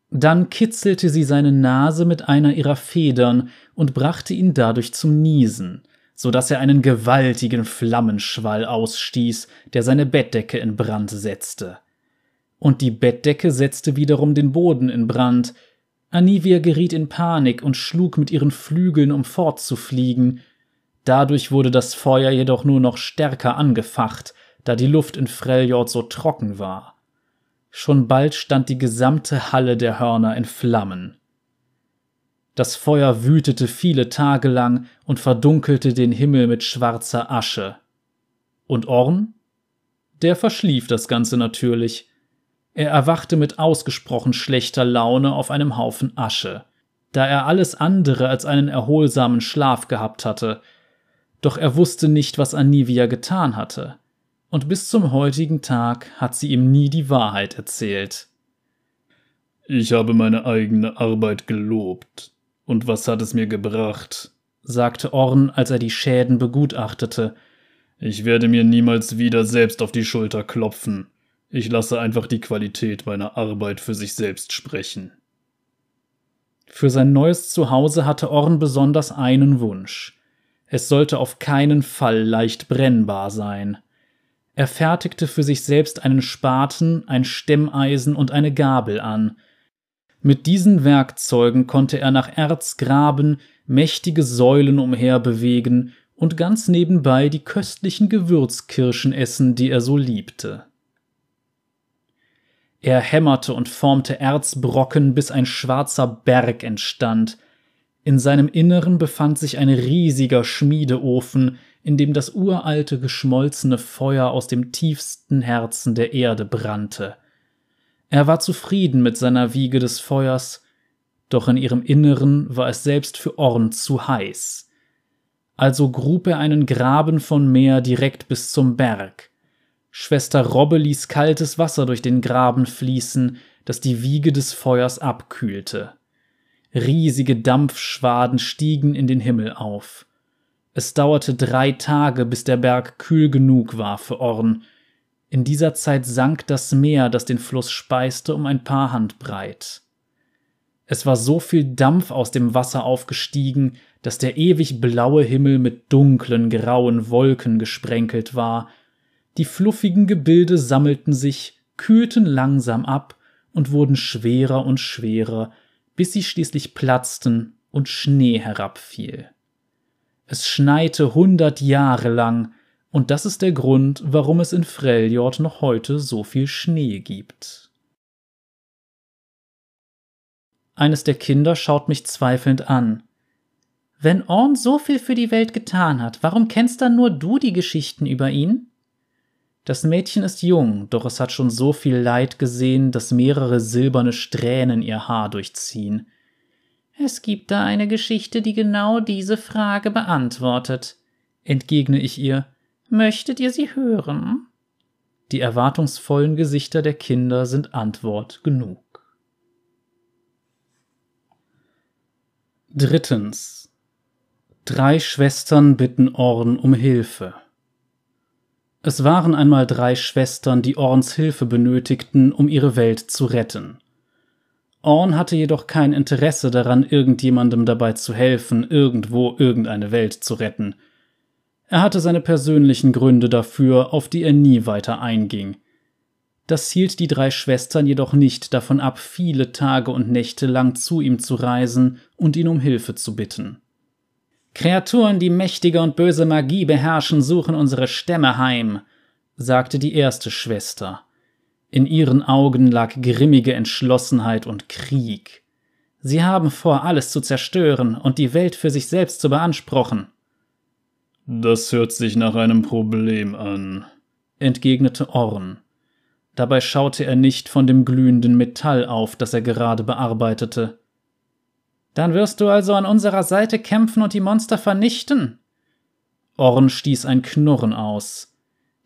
Dann kitzelte sie seine Nase mit einer ihrer Federn und brachte ihn dadurch zum Niesen, so dass er einen gewaltigen Flammenschwall ausstieß, der seine Bettdecke in Brand setzte und die Bettdecke setzte wiederum den Boden in Brand. Anivia geriet in Panik und schlug mit ihren Flügeln, um fortzufliegen. Dadurch wurde das Feuer jedoch nur noch stärker angefacht, da die Luft in Freljord so trocken war. Schon bald stand die gesamte Halle der Hörner in Flammen. Das Feuer wütete viele Tage lang und verdunkelte den Himmel mit schwarzer Asche. Und Orn? Der verschlief das Ganze natürlich. Er erwachte mit ausgesprochen schlechter Laune auf einem Haufen Asche, da er alles andere als einen erholsamen Schlaf gehabt hatte. Doch er wusste nicht, was Anivia getan hatte, und bis zum heutigen Tag hat sie ihm nie die Wahrheit erzählt. Ich habe meine eigene Arbeit gelobt. Und was hat es mir gebracht? sagte Orn, als er die Schäden begutachtete. Ich werde mir niemals wieder selbst auf die Schulter klopfen. Ich lasse einfach die Qualität meiner Arbeit für sich selbst sprechen. Für sein neues Zuhause hatte Orn besonders einen Wunsch. Es sollte auf keinen Fall leicht brennbar sein. Er fertigte für sich selbst einen Spaten, ein Stemmeisen und eine Gabel an. Mit diesen Werkzeugen konnte er nach Erz graben, mächtige Säulen umherbewegen und ganz nebenbei die köstlichen Gewürzkirschen essen, die er so liebte. Er hämmerte und formte Erzbrocken, bis ein schwarzer Berg entstand. In seinem Inneren befand sich ein riesiger Schmiedeofen, in dem das uralte geschmolzene Feuer aus dem tiefsten Herzen der Erde brannte. Er war zufrieden mit seiner Wiege des Feuers, doch in ihrem Inneren war es selbst für Orn zu heiß. Also grub er einen Graben von Meer direkt bis zum Berg. Schwester Robbe ließ kaltes Wasser durch den Graben fließen, das die Wiege des Feuers abkühlte. Riesige Dampfschwaden stiegen in den Himmel auf. Es dauerte drei Tage, bis der Berg kühl genug war für Orn. In dieser Zeit sank das Meer, das den Fluss speiste, um ein paar Handbreit. Es war so viel Dampf aus dem Wasser aufgestiegen, dass der ewig blaue Himmel mit dunklen, grauen Wolken gesprenkelt war, die fluffigen Gebilde sammelten sich, kühlten langsam ab und wurden schwerer und schwerer, bis sie schließlich platzten und Schnee herabfiel. Es schneite hundert Jahre lang, und das ist der Grund, warum es in Freljord noch heute so viel Schnee gibt. Eines der Kinder schaut mich zweifelnd an. Wenn Orn so viel für die Welt getan hat, warum kennst dann nur du die Geschichten über ihn? Das Mädchen ist jung, doch es hat schon so viel Leid gesehen, dass mehrere silberne Strähnen ihr Haar durchziehen. Es gibt da eine Geschichte, die genau diese Frage beantwortet, entgegne ich ihr. Möchtet ihr sie hören? Die erwartungsvollen Gesichter der Kinder sind Antwort genug. Drittens. Drei Schwestern bitten Orn um Hilfe. Es waren einmal drei Schwestern, die Orns Hilfe benötigten, um ihre Welt zu retten. Orn hatte jedoch kein Interesse daran, irgendjemandem dabei zu helfen, irgendwo irgendeine Welt zu retten. Er hatte seine persönlichen Gründe dafür, auf die er nie weiter einging. Das hielt die drei Schwestern jedoch nicht davon ab, viele Tage und Nächte lang zu ihm zu reisen und ihn um Hilfe zu bitten. Kreaturen, die mächtige und böse Magie beherrschen, suchen unsere Stämme heim, sagte die erste Schwester. In ihren Augen lag grimmige Entschlossenheit und Krieg. Sie haben vor, alles zu zerstören und die Welt für sich selbst zu beanspruchen. Das hört sich nach einem Problem an, entgegnete Orn. Dabei schaute er nicht von dem glühenden Metall auf, das er gerade bearbeitete. Dann wirst du also an unserer Seite kämpfen und die Monster vernichten? Orn stieß ein Knurren aus.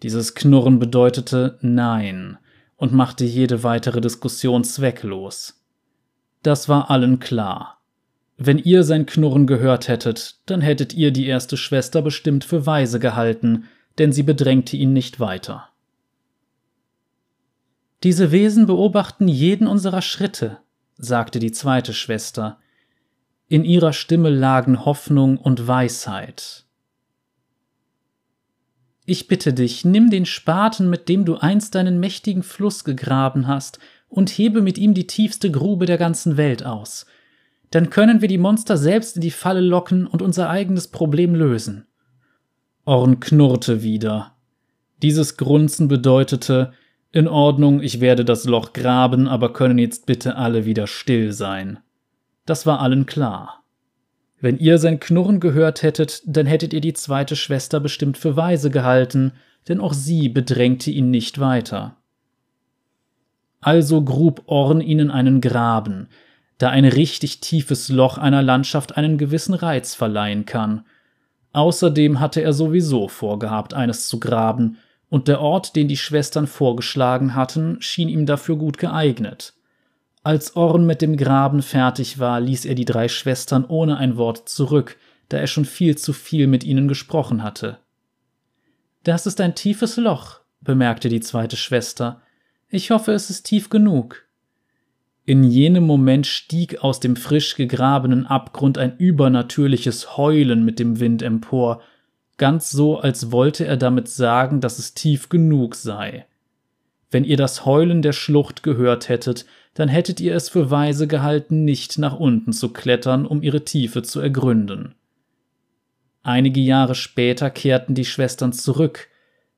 Dieses Knurren bedeutete Nein und machte jede weitere Diskussion zwecklos. Das war allen klar. Wenn ihr sein Knurren gehört hättet, dann hättet ihr die erste Schwester bestimmt für weise gehalten, denn sie bedrängte ihn nicht weiter. Diese Wesen beobachten jeden unserer Schritte, sagte die zweite Schwester. In ihrer Stimme lagen Hoffnung und Weisheit. Ich bitte dich, nimm den Spaten, mit dem du einst deinen mächtigen Fluss gegraben hast, und hebe mit ihm die tiefste Grube der ganzen Welt aus. Dann können wir die Monster selbst in die Falle locken und unser eigenes Problem lösen. Orn knurrte wieder. Dieses Grunzen bedeutete, in Ordnung, ich werde das Loch graben, aber können jetzt bitte alle wieder still sein. Das war allen klar. Wenn ihr sein Knurren gehört hättet, dann hättet ihr die zweite Schwester bestimmt für weise gehalten, denn auch sie bedrängte ihn nicht weiter. Also grub Orn ihnen einen Graben, da ein richtig tiefes Loch einer Landschaft einen gewissen Reiz verleihen kann. Außerdem hatte er sowieso vorgehabt, eines zu graben, und der Ort, den die Schwestern vorgeschlagen hatten, schien ihm dafür gut geeignet. Als Orn mit dem Graben fertig war, ließ er die drei Schwestern ohne ein Wort zurück, da er schon viel zu viel mit ihnen gesprochen hatte. Das ist ein tiefes Loch, bemerkte die zweite Schwester. Ich hoffe, es ist tief genug. In jenem Moment stieg aus dem frisch gegrabenen Abgrund ein übernatürliches Heulen mit dem Wind empor, ganz so, als wollte er damit sagen, dass es tief genug sei. Wenn ihr das Heulen der Schlucht gehört hättet, dann hättet ihr es für weise gehalten, nicht nach unten zu klettern, um ihre Tiefe zu ergründen. Einige Jahre später kehrten die Schwestern zurück,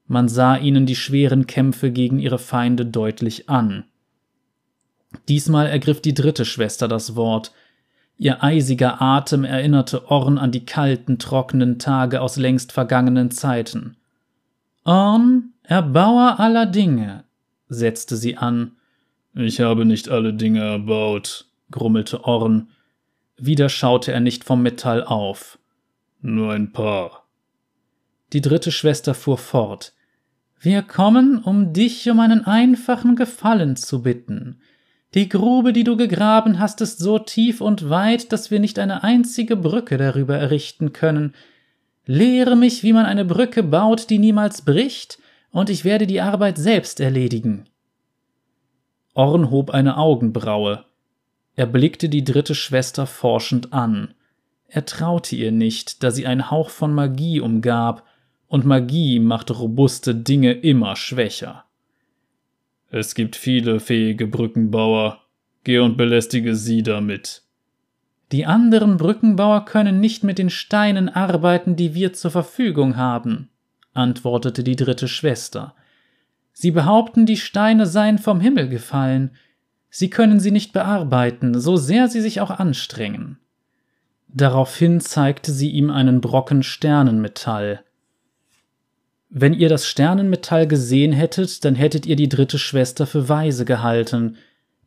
man sah ihnen die schweren Kämpfe gegen ihre Feinde deutlich an. Diesmal ergriff die dritte Schwester das Wort, ihr eisiger Atem erinnerte Orn an die kalten, trockenen Tage aus längst vergangenen Zeiten. Orn, Erbauer aller Dinge, setzte sie an, ich habe nicht alle Dinge erbaut, grummelte Orn. Wieder schaute er nicht vom Metall auf. Nur ein paar. Die dritte Schwester fuhr fort. Wir kommen, um dich um einen einfachen Gefallen zu bitten. Die Grube, die du gegraben hast, ist so tief und weit, dass wir nicht eine einzige Brücke darüber errichten können. Lehre mich, wie man eine Brücke baut, die niemals bricht, und ich werde die Arbeit selbst erledigen. Orn hob eine Augenbraue. Er blickte die dritte Schwester forschend an. Er traute ihr nicht, da sie ein Hauch von Magie umgab, und Magie macht robuste Dinge immer schwächer. Es gibt viele fähige Brückenbauer. Geh und belästige sie damit. Die anderen Brückenbauer können nicht mit den Steinen arbeiten, die wir zur Verfügung haben, antwortete die dritte Schwester. Sie behaupten, die Steine seien vom Himmel gefallen. Sie können sie nicht bearbeiten, so sehr sie sich auch anstrengen. Daraufhin zeigte sie ihm einen Brocken Sternenmetall. Wenn ihr das Sternenmetall gesehen hättet, dann hättet ihr die dritte Schwester für weise gehalten,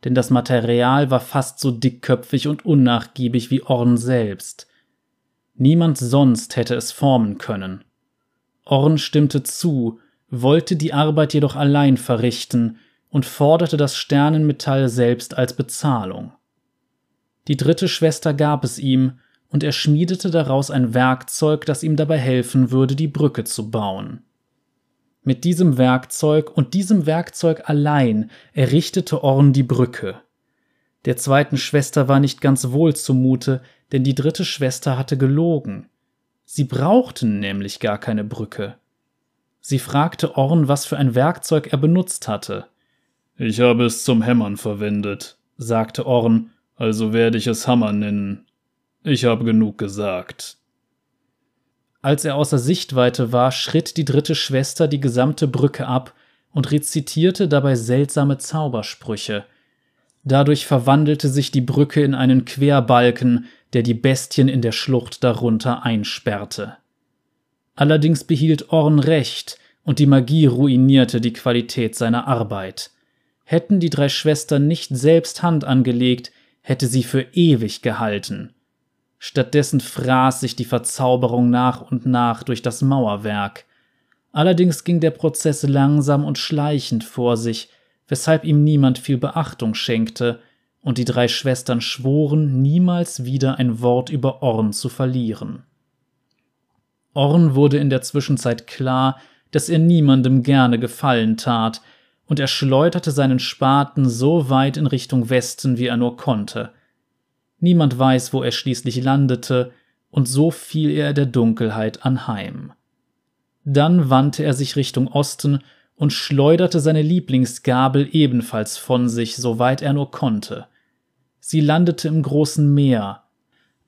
denn das Material war fast so dickköpfig und unnachgiebig wie Orn selbst. Niemand sonst hätte es formen können. Orn stimmte zu, wollte die Arbeit jedoch allein verrichten und forderte das Sternenmetall selbst als Bezahlung. Die dritte Schwester gab es ihm, und er schmiedete daraus ein Werkzeug, das ihm dabei helfen würde, die Brücke zu bauen. Mit diesem Werkzeug und diesem Werkzeug allein errichtete Orn die Brücke. Der zweiten Schwester war nicht ganz wohl zumute, denn die dritte Schwester hatte gelogen. Sie brauchten nämlich gar keine Brücke. Sie fragte Orn, was für ein Werkzeug er benutzt hatte. Ich habe es zum Hämmern verwendet, sagte Orn, also werde ich es Hammer nennen. Ich habe genug gesagt. Als er außer Sichtweite war, schritt die dritte Schwester die gesamte Brücke ab und rezitierte dabei seltsame Zaubersprüche. Dadurch verwandelte sich die Brücke in einen Querbalken, der die Bestien in der Schlucht darunter einsperrte. Allerdings behielt Orn recht, und die Magie ruinierte die Qualität seiner Arbeit. Hätten die drei Schwestern nicht selbst Hand angelegt, hätte sie für ewig gehalten. Stattdessen fraß sich die Verzauberung nach und nach durch das Mauerwerk. Allerdings ging der Prozess langsam und schleichend vor sich, weshalb ihm niemand viel Beachtung schenkte, und die drei Schwestern schworen, niemals wieder ein Wort über Orn zu verlieren. Orn wurde in der Zwischenzeit klar, dass er niemandem gerne Gefallen tat, und er schleuderte seinen Spaten so weit in Richtung Westen, wie er nur konnte. Niemand weiß, wo er schließlich landete, und so fiel er der Dunkelheit anheim. Dann wandte er sich Richtung Osten und schleuderte seine Lieblingsgabel ebenfalls von sich, soweit er nur konnte. Sie landete im großen Meer.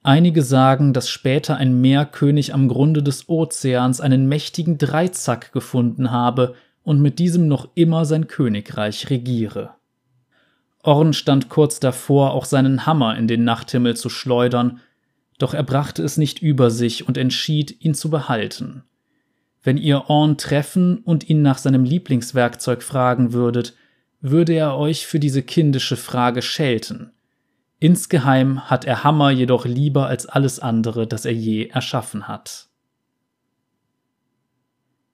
Einige sagen, dass später ein Meerkönig am Grunde des Ozeans einen mächtigen Dreizack gefunden habe und mit diesem noch immer sein Königreich regiere. Orn stand kurz davor, auch seinen Hammer in den Nachthimmel zu schleudern, doch er brachte es nicht über sich und entschied, ihn zu behalten. Wenn ihr Orn treffen und ihn nach seinem Lieblingswerkzeug fragen würdet, würde er euch für diese kindische Frage schelten. Insgeheim hat er Hammer jedoch lieber als alles andere, das er je erschaffen hat.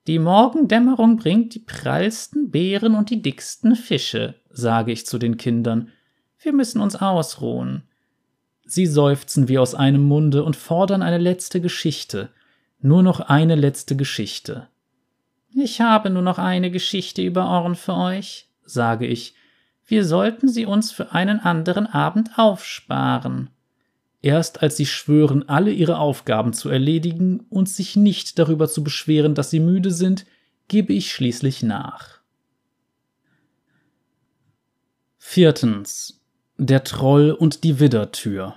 Die Morgendämmerung bringt die prallsten Beeren und die dicksten Fische, sage ich zu den Kindern. Wir müssen uns ausruhen. Sie seufzen wie aus einem Munde und fordern eine letzte Geschichte. Nur noch eine letzte Geschichte. Ich habe nur noch eine Geschichte über Orn für euch, sage ich. Wir sollten sie uns für einen anderen Abend aufsparen. Erst als sie schwören, alle ihre Aufgaben zu erledigen und sich nicht darüber zu beschweren, dass sie müde sind, gebe ich schließlich nach. Viertens. Der Troll und die Widdertür.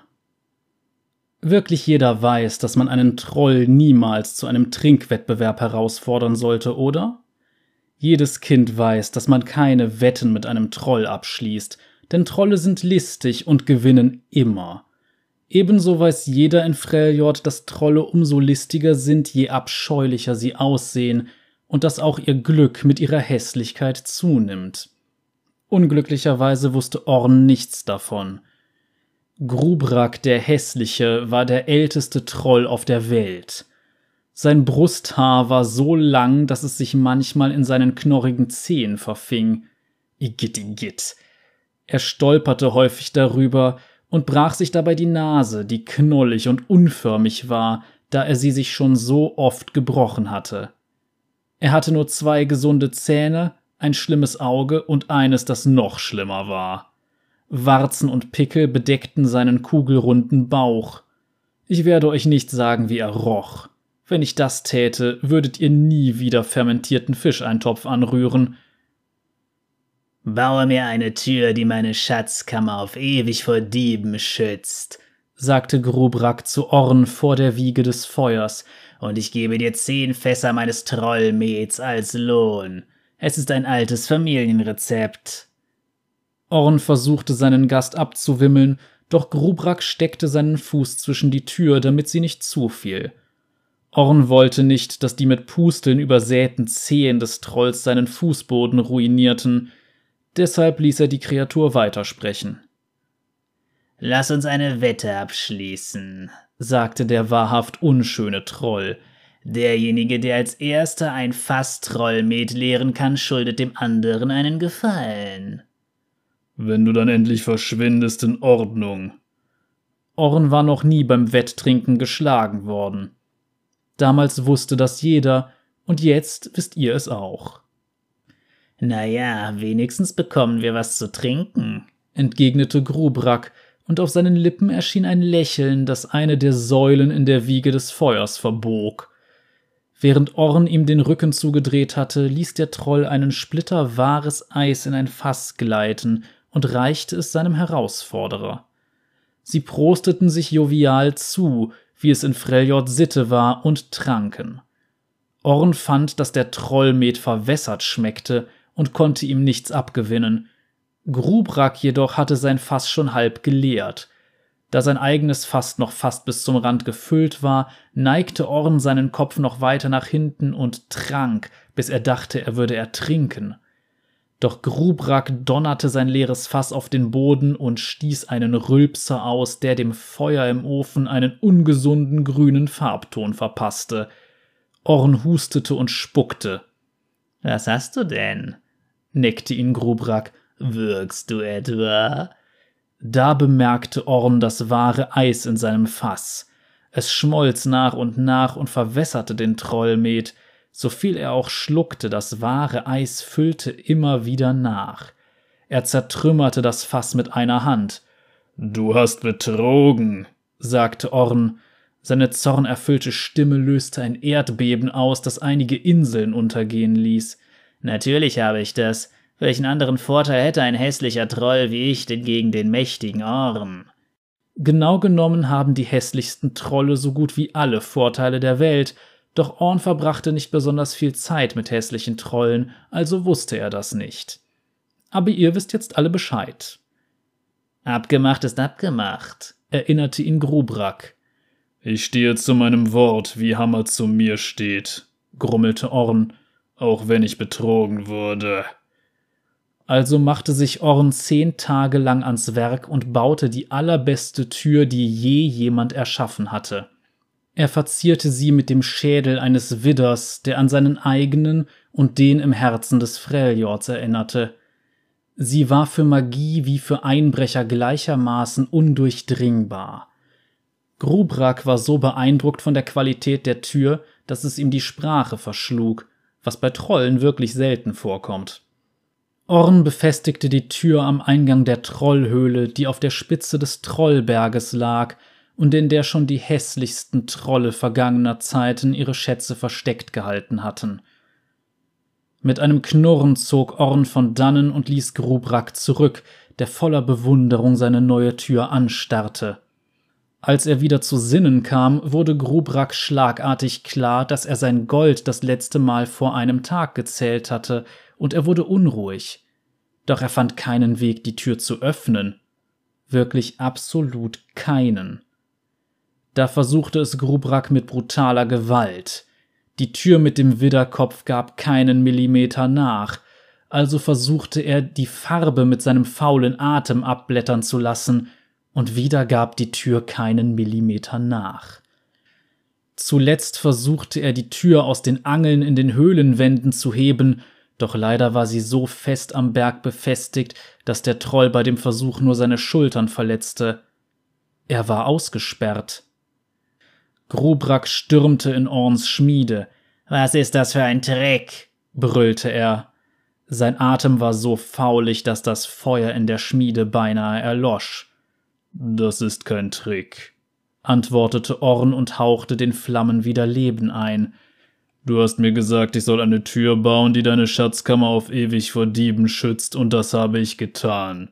Wirklich jeder weiß, dass man einen Troll niemals zu einem Trinkwettbewerb herausfordern sollte, oder? Jedes Kind weiß, dass man keine Wetten mit einem Troll abschließt, denn Trolle sind listig und gewinnen immer. Ebenso weiß jeder in Freljord, dass Trolle umso listiger sind, je abscheulicher sie aussehen, und dass auch ihr Glück mit ihrer Hässlichkeit zunimmt. Unglücklicherweise wusste Orn nichts davon. Grubrak der Hässliche war der älteste Troll auf der Welt. Sein Brusthaar war so lang, dass es sich manchmal in seinen knorrigen Zehen verfing. Igitt, igitt. Er stolperte häufig darüber und brach sich dabei die Nase, die knollig und unförmig war, da er sie sich schon so oft gebrochen hatte. Er hatte nur zwei gesunde Zähne, ein schlimmes Auge und eines, das noch schlimmer war. Warzen und Pickel bedeckten seinen kugelrunden Bauch. Ich werde euch nicht sagen, wie er roch. Wenn ich das täte, würdet ihr nie wieder fermentierten Fischeintopf anrühren. Baue mir eine Tür, die meine Schatzkammer auf ewig vor Dieben schützt, sagte Grubrak zu Orn vor der Wiege des Feuers, und ich gebe dir zehn Fässer meines Trollmets als Lohn. Es ist ein altes Familienrezept. Orn versuchte seinen Gast abzuwimmeln, doch Grubrak steckte seinen Fuß zwischen die Tür, damit sie nicht zufiel. Orn wollte nicht, dass die mit Pusteln übersäten Zehen des Trolls seinen Fußboden ruinierten, deshalb ließ er die Kreatur weitersprechen. Lass uns eine Wette abschließen, sagte der wahrhaft unschöne Troll. Derjenige, der als erster ein Fass Trollmet leeren kann, schuldet dem anderen einen Gefallen. Wenn du dann endlich verschwindest, in Ordnung. Orn war noch nie beim Wetttrinken geschlagen worden. Damals wusste das jeder, und jetzt wisst ihr es auch. Na ja, wenigstens bekommen wir was zu trinken, entgegnete Grubrak, und auf seinen Lippen erschien ein Lächeln, das eine der Säulen in der Wiege des Feuers verbog. Während Orn ihm den Rücken zugedreht hatte, ließ der Troll einen Splitter wahres Eis in ein Fass gleiten und reichte es seinem Herausforderer. Sie prosteten sich jovial zu, wie es in Freljord Sitte war, und tranken. Orn fand, dass der Trollmet verwässert schmeckte und konnte ihm nichts abgewinnen. Grubrak jedoch hatte sein Fass schon halb geleert. Da sein eigenes Fass noch fast bis zum Rand gefüllt war, neigte Orn seinen Kopf noch weiter nach hinten und trank, bis er dachte, er würde ertrinken. Doch Grubrak donnerte sein leeres Fass auf den Boden und stieß einen Rülpser aus, der dem Feuer im Ofen einen ungesunden grünen Farbton verpasste. Orn hustete und spuckte. Was hast du denn? neckte ihn Grubrak. Wirkst du etwa? Da bemerkte Orn das wahre Eis in seinem Fass. Es schmolz nach und nach und verwässerte den Trollmet, so viel er auch schluckte, das wahre Eis füllte immer wieder nach. Er zertrümmerte das Fass mit einer Hand. Du hast betrogen, sagte Orn. Seine zornerfüllte Stimme löste ein Erdbeben aus, das einige Inseln untergehen ließ. Natürlich habe ich das. Welchen anderen Vorteil hätte ein hässlicher Troll wie ich denn gegen den mächtigen Orn? Genau genommen haben die hässlichsten Trolle so gut wie alle Vorteile der Welt, doch Orn verbrachte nicht besonders viel Zeit mit hässlichen Trollen, also wusste er das nicht. Aber ihr wisst jetzt alle Bescheid. Abgemacht ist abgemacht, erinnerte ihn Grubrak. Ich stehe zu meinem Wort, wie Hammer zu mir steht, grummelte Orn, auch wenn ich betrogen wurde. Also machte sich Orn zehn Tage lang ans Werk und baute die allerbeste Tür, die je jemand erschaffen hatte. Er verzierte sie mit dem Schädel eines Widders, der an seinen eigenen und den im Herzen des Freljords erinnerte. Sie war für Magie wie für Einbrecher gleichermaßen undurchdringbar. Grubrak war so beeindruckt von der Qualität der Tür, dass es ihm die Sprache verschlug, was bei Trollen wirklich selten vorkommt. Orn befestigte die Tür am Eingang der Trollhöhle, die auf der Spitze des Trollberges lag und in der schon die hässlichsten Trolle vergangener Zeiten ihre Schätze versteckt gehalten hatten. Mit einem Knurren zog Orn von dannen und ließ Grubrak zurück, der voller Bewunderung seine neue Tür anstarrte. Als er wieder zu Sinnen kam, wurde Grubrak schlagartig klar, dass er sein Gold das letzte Mal vor einem Tag gezählt hatte, und er wurde unruhig. Doch er fand keinen Weg, die Tür zu öffnen. Wirklich absolut keinen. Da versuchte es Grubrak mit brutaler Gewalt. Die Tür mit dem Widderkopf gab keinen Millimeter nach, also versuchte er, die Farbe mit seinem faulen Atem abblättern zu lassen, und wieder gab die Tür keinen Millimeter nach. Zuletzt versuchte er, die Tür aus den Angeln in den Höhlenwänden zu heben, doch leider war sie so fest am Berg befestigt, dass der Troll bei dem Versuch nur seine Schultern verletzte. Er war ausgesperrt. Grubrak stürmte in Orns Schmiede. Was ist das für ein Trick? brüllte er. Sein Atem war so faulig, dass das Feuer in der Schmiede beinahe erlosch. Das ist kein Trick, antwortete Orn und hauchte den Flammen wieder Leben ein. Du hast mir gesagt, ich soll eine Tür bauen, die deine Schatzkammer auf ewig vor Dieben schützt, und das habe ich getan.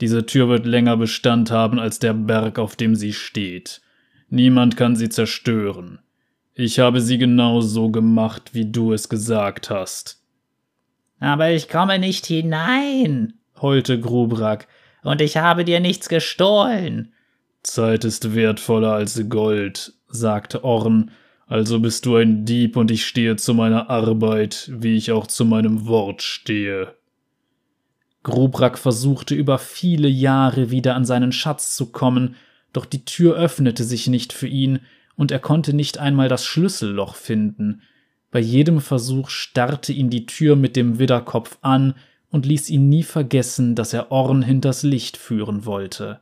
Diese Tür wird länger Bestand haben als der Berg, auf dem sie steht. Niemand kann sie zerstören. Ich habe sie genau so gemacht, wie du es gesagt hast. Aber ich komme nicht hinein, heulte Grubrak, und ich habe dir nichts gestohlen. Zeit ist wertvoller als Gold, sagte Orn, also bist du ein Dieb und ich stehe zu meiner Arbeit, wie ich auch zu meinem Wort stehe. Grubrak versuchte über viele Jahre wieder an seinen Schatz zu kommen, doch die Tür öffnete sich nicht für ihn, und er konnte nicht einmal das Schlüsselloch finden. Bei jedem Versuch starrte ihn die Tür mit dem Widderkopf an und ließ ihn nie vergessen, dass er Orn hinters Licht führen wollte.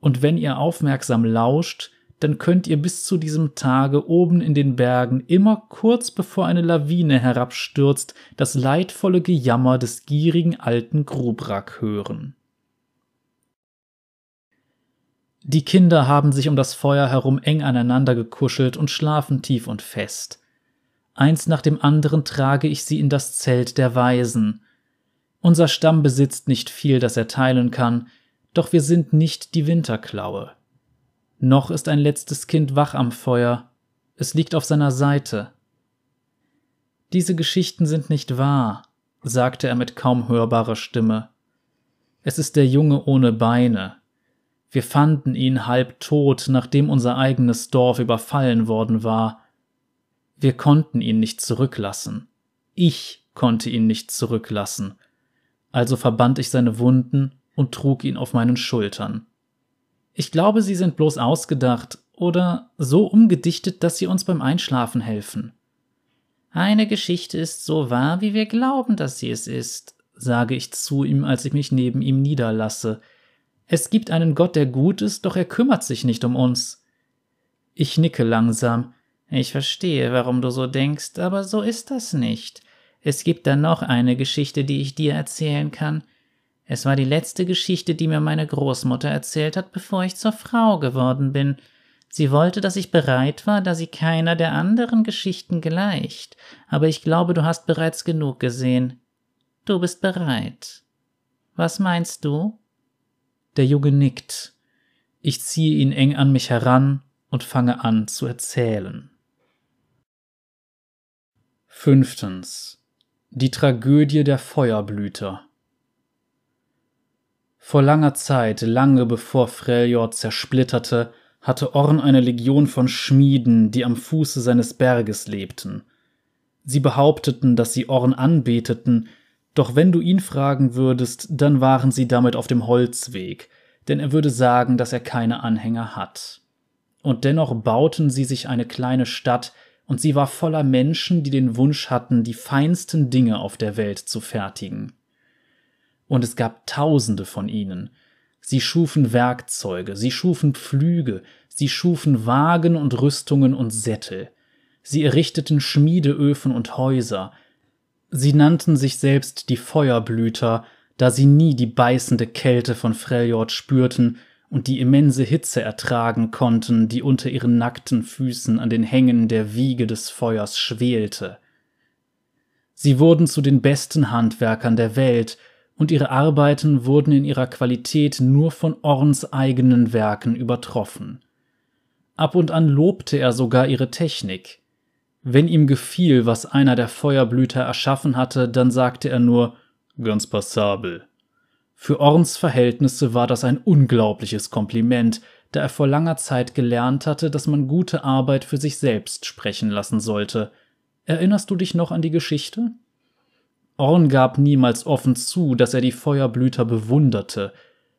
Und wenn ihr aufmerksam lauscht, dann könnt ihr bis zu diesem Tage oben in den Bergen immer kurz bevor eine Lawine herabstürzt, das leidvolle Gejammer des gierigen alten Grubrak hören. Die Kinder haben sich um das Feuer herum eng aneinander gekuschelt und schlafen tief und fest. Eins nach dem anderen trage ich sie in das Zelt der Weisen. Unser Stamm besitzt nicht viel, das er teilen kann, doch wir sind nicht die Winterklaue. Noch ist ein letztes Kind wach am Feuer, es liegt auf seiner Seite. Diese Geschichten sind nicht wahr, sagte er mit kaum hörbarer Stimme. Es ist der Junge ohne Beine. Wir fanden ihn halb tot, nachdem unser eigenes Dorf überfallen worden war. Wir konnten ihn nicht zurücklassen. Ich konnte ihn nicht zurücklassen. Also verband ich seine Wunden und trug ihn auf meinen Schultern. Ich glaube, sie sind bloß ausgedacht oder so umgedichtet, dass sie uns beim Einschlafen helfen. Eine Geschichte ist so wahr, wie wir glauben, dass sie es ist, sage ich zu ihm, als ich mich neben ihm niederlasse. Es gibt einen Gott, der gut ist, doch er kümmert sich nicht um uns. Ich nicke langsam. Ich verstehe, warum du so denkst, aber so ist das nicht. Es gibt da noch eine Geschichte, die ich dir erzählen kann. Es war die letzte Geschichte, die mir meine Großmutter erzählt hat, bevor ich zur Frau geworden bin. Sie wollte, dass ich bereit war, da sie keiner der anderen Geschichten gleicht. Aber ich glaube, du hast bereits genug gesehen. Du bist bereit. Was meinst du? Der Junge nickt. Ich ziehe ihn eng an mich heran und fange an zu erzählen. Fünftens. Die Tragödie der Feuerblüter. Vor langer Zeit, lange bevor Freljord zersplitterte, hatte Orn eine Legion von Schmieden, die am Fuße seines Berges lebten. Sie behaupteten, dass sie Orn anbeteten, doch wenn du ihn fragen würdest, dann waren sie damit auf dem Holzweg, denn er würde sagen, dass er keine Anhänger hat. Und dennoch bauten sie sich eine kleine Stadt, und sie war voller Menschen, die den Wunsch hatten, die feinsten Dinge auf der Welt zu fertigen und es gab tausende von ihnen. Sie schufen Werkzeuge, sie schufen Pflüge, sie schufen Wagen und Rüstungen und Sättel. Sie errichteten Schmiedeöfen und Häuser. Sie nannten sich selbst die Feuerblüter, da sie nie die beißende Kälte von Freljord spürten und die immense Hitze ertragen konnten, die unter ihren nackten Füßen an den Hängen der Wiege des Feuers schwelte. Sie wurden zu den besten Handwerkern der Welt, und ihre Arbeiten wurden in ihrer Qualität nur von Orns eigenen Werken übertroffen. Ab und an lobte er sogar ihre Technik. Wenn ihm gefiel, was einer der Feuerblüter erschaffen hatte, dann sagte er nur ganz passabel. Für Orns Verhältnisse war das ein unglaubliches Kompliment, da er vor langer Zeit gelernt hatte, dass man gute Arbeit für sich selbst sprechen lassen sollte. Erinnerst du dich noch an die Geschichte? Orn gab niemals offen zu, dass er die Feuerblüter bewunderte,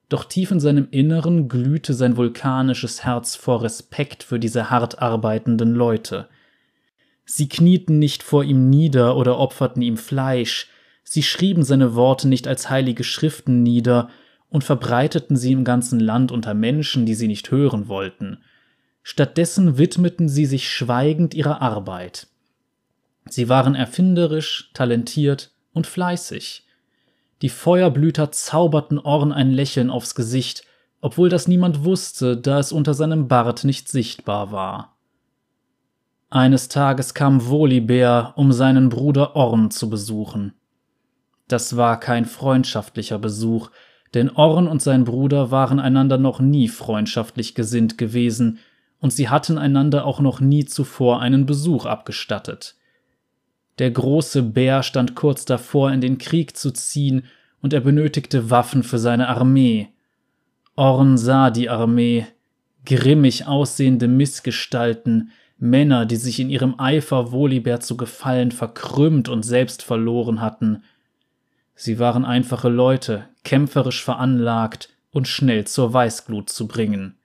doch tief in seinem Inneren glühte sein vulkanisches Herz vor Respekt für diese hart arbeitenden Leute. Sie knieten nicht vor ihm nieder oder opferten ihm Fleisch, sie schrieben seine Worte nicht als heilige Schriften nieder und verbreiteten sie im ganzen Land unter Menschen, die sie nicht hören wollten. Stattdessen widmeten sie sich schweigend ihrer Arbeit. Sie waren erfinderisch, talentiert und fleißig. Die Feuerblüter zauberten Orn ein Lächeln aufs Gesicht, obwohl das niemand wusste, da es unter seinem Bart nicht sichtbar war. Eines Tages kam Volibear, um seinen Bruder Orn zu besuchen. Das war kein freundschaftlicher Besuch, denn Orn und sein Bruder waren einander noch nie freundschaftlich gesinnt gewesen, und sie hatten einander auch noch nie zuvor einen Besuch abgestattet. Der große Bär stand kurz davor, in den Krieg zu ziehen, und er benötigte Waffen für seine Armee. Orn sah die Armee, grimmig aussehende Missgestalten, Männer, die sich in ihrem Eifer Volibear zu gefallen verkrümmt und selbst verloren hatten. Sie waren einfache Leute, kämpferisch veranlagt und schnell zur Weißglut zu bringen.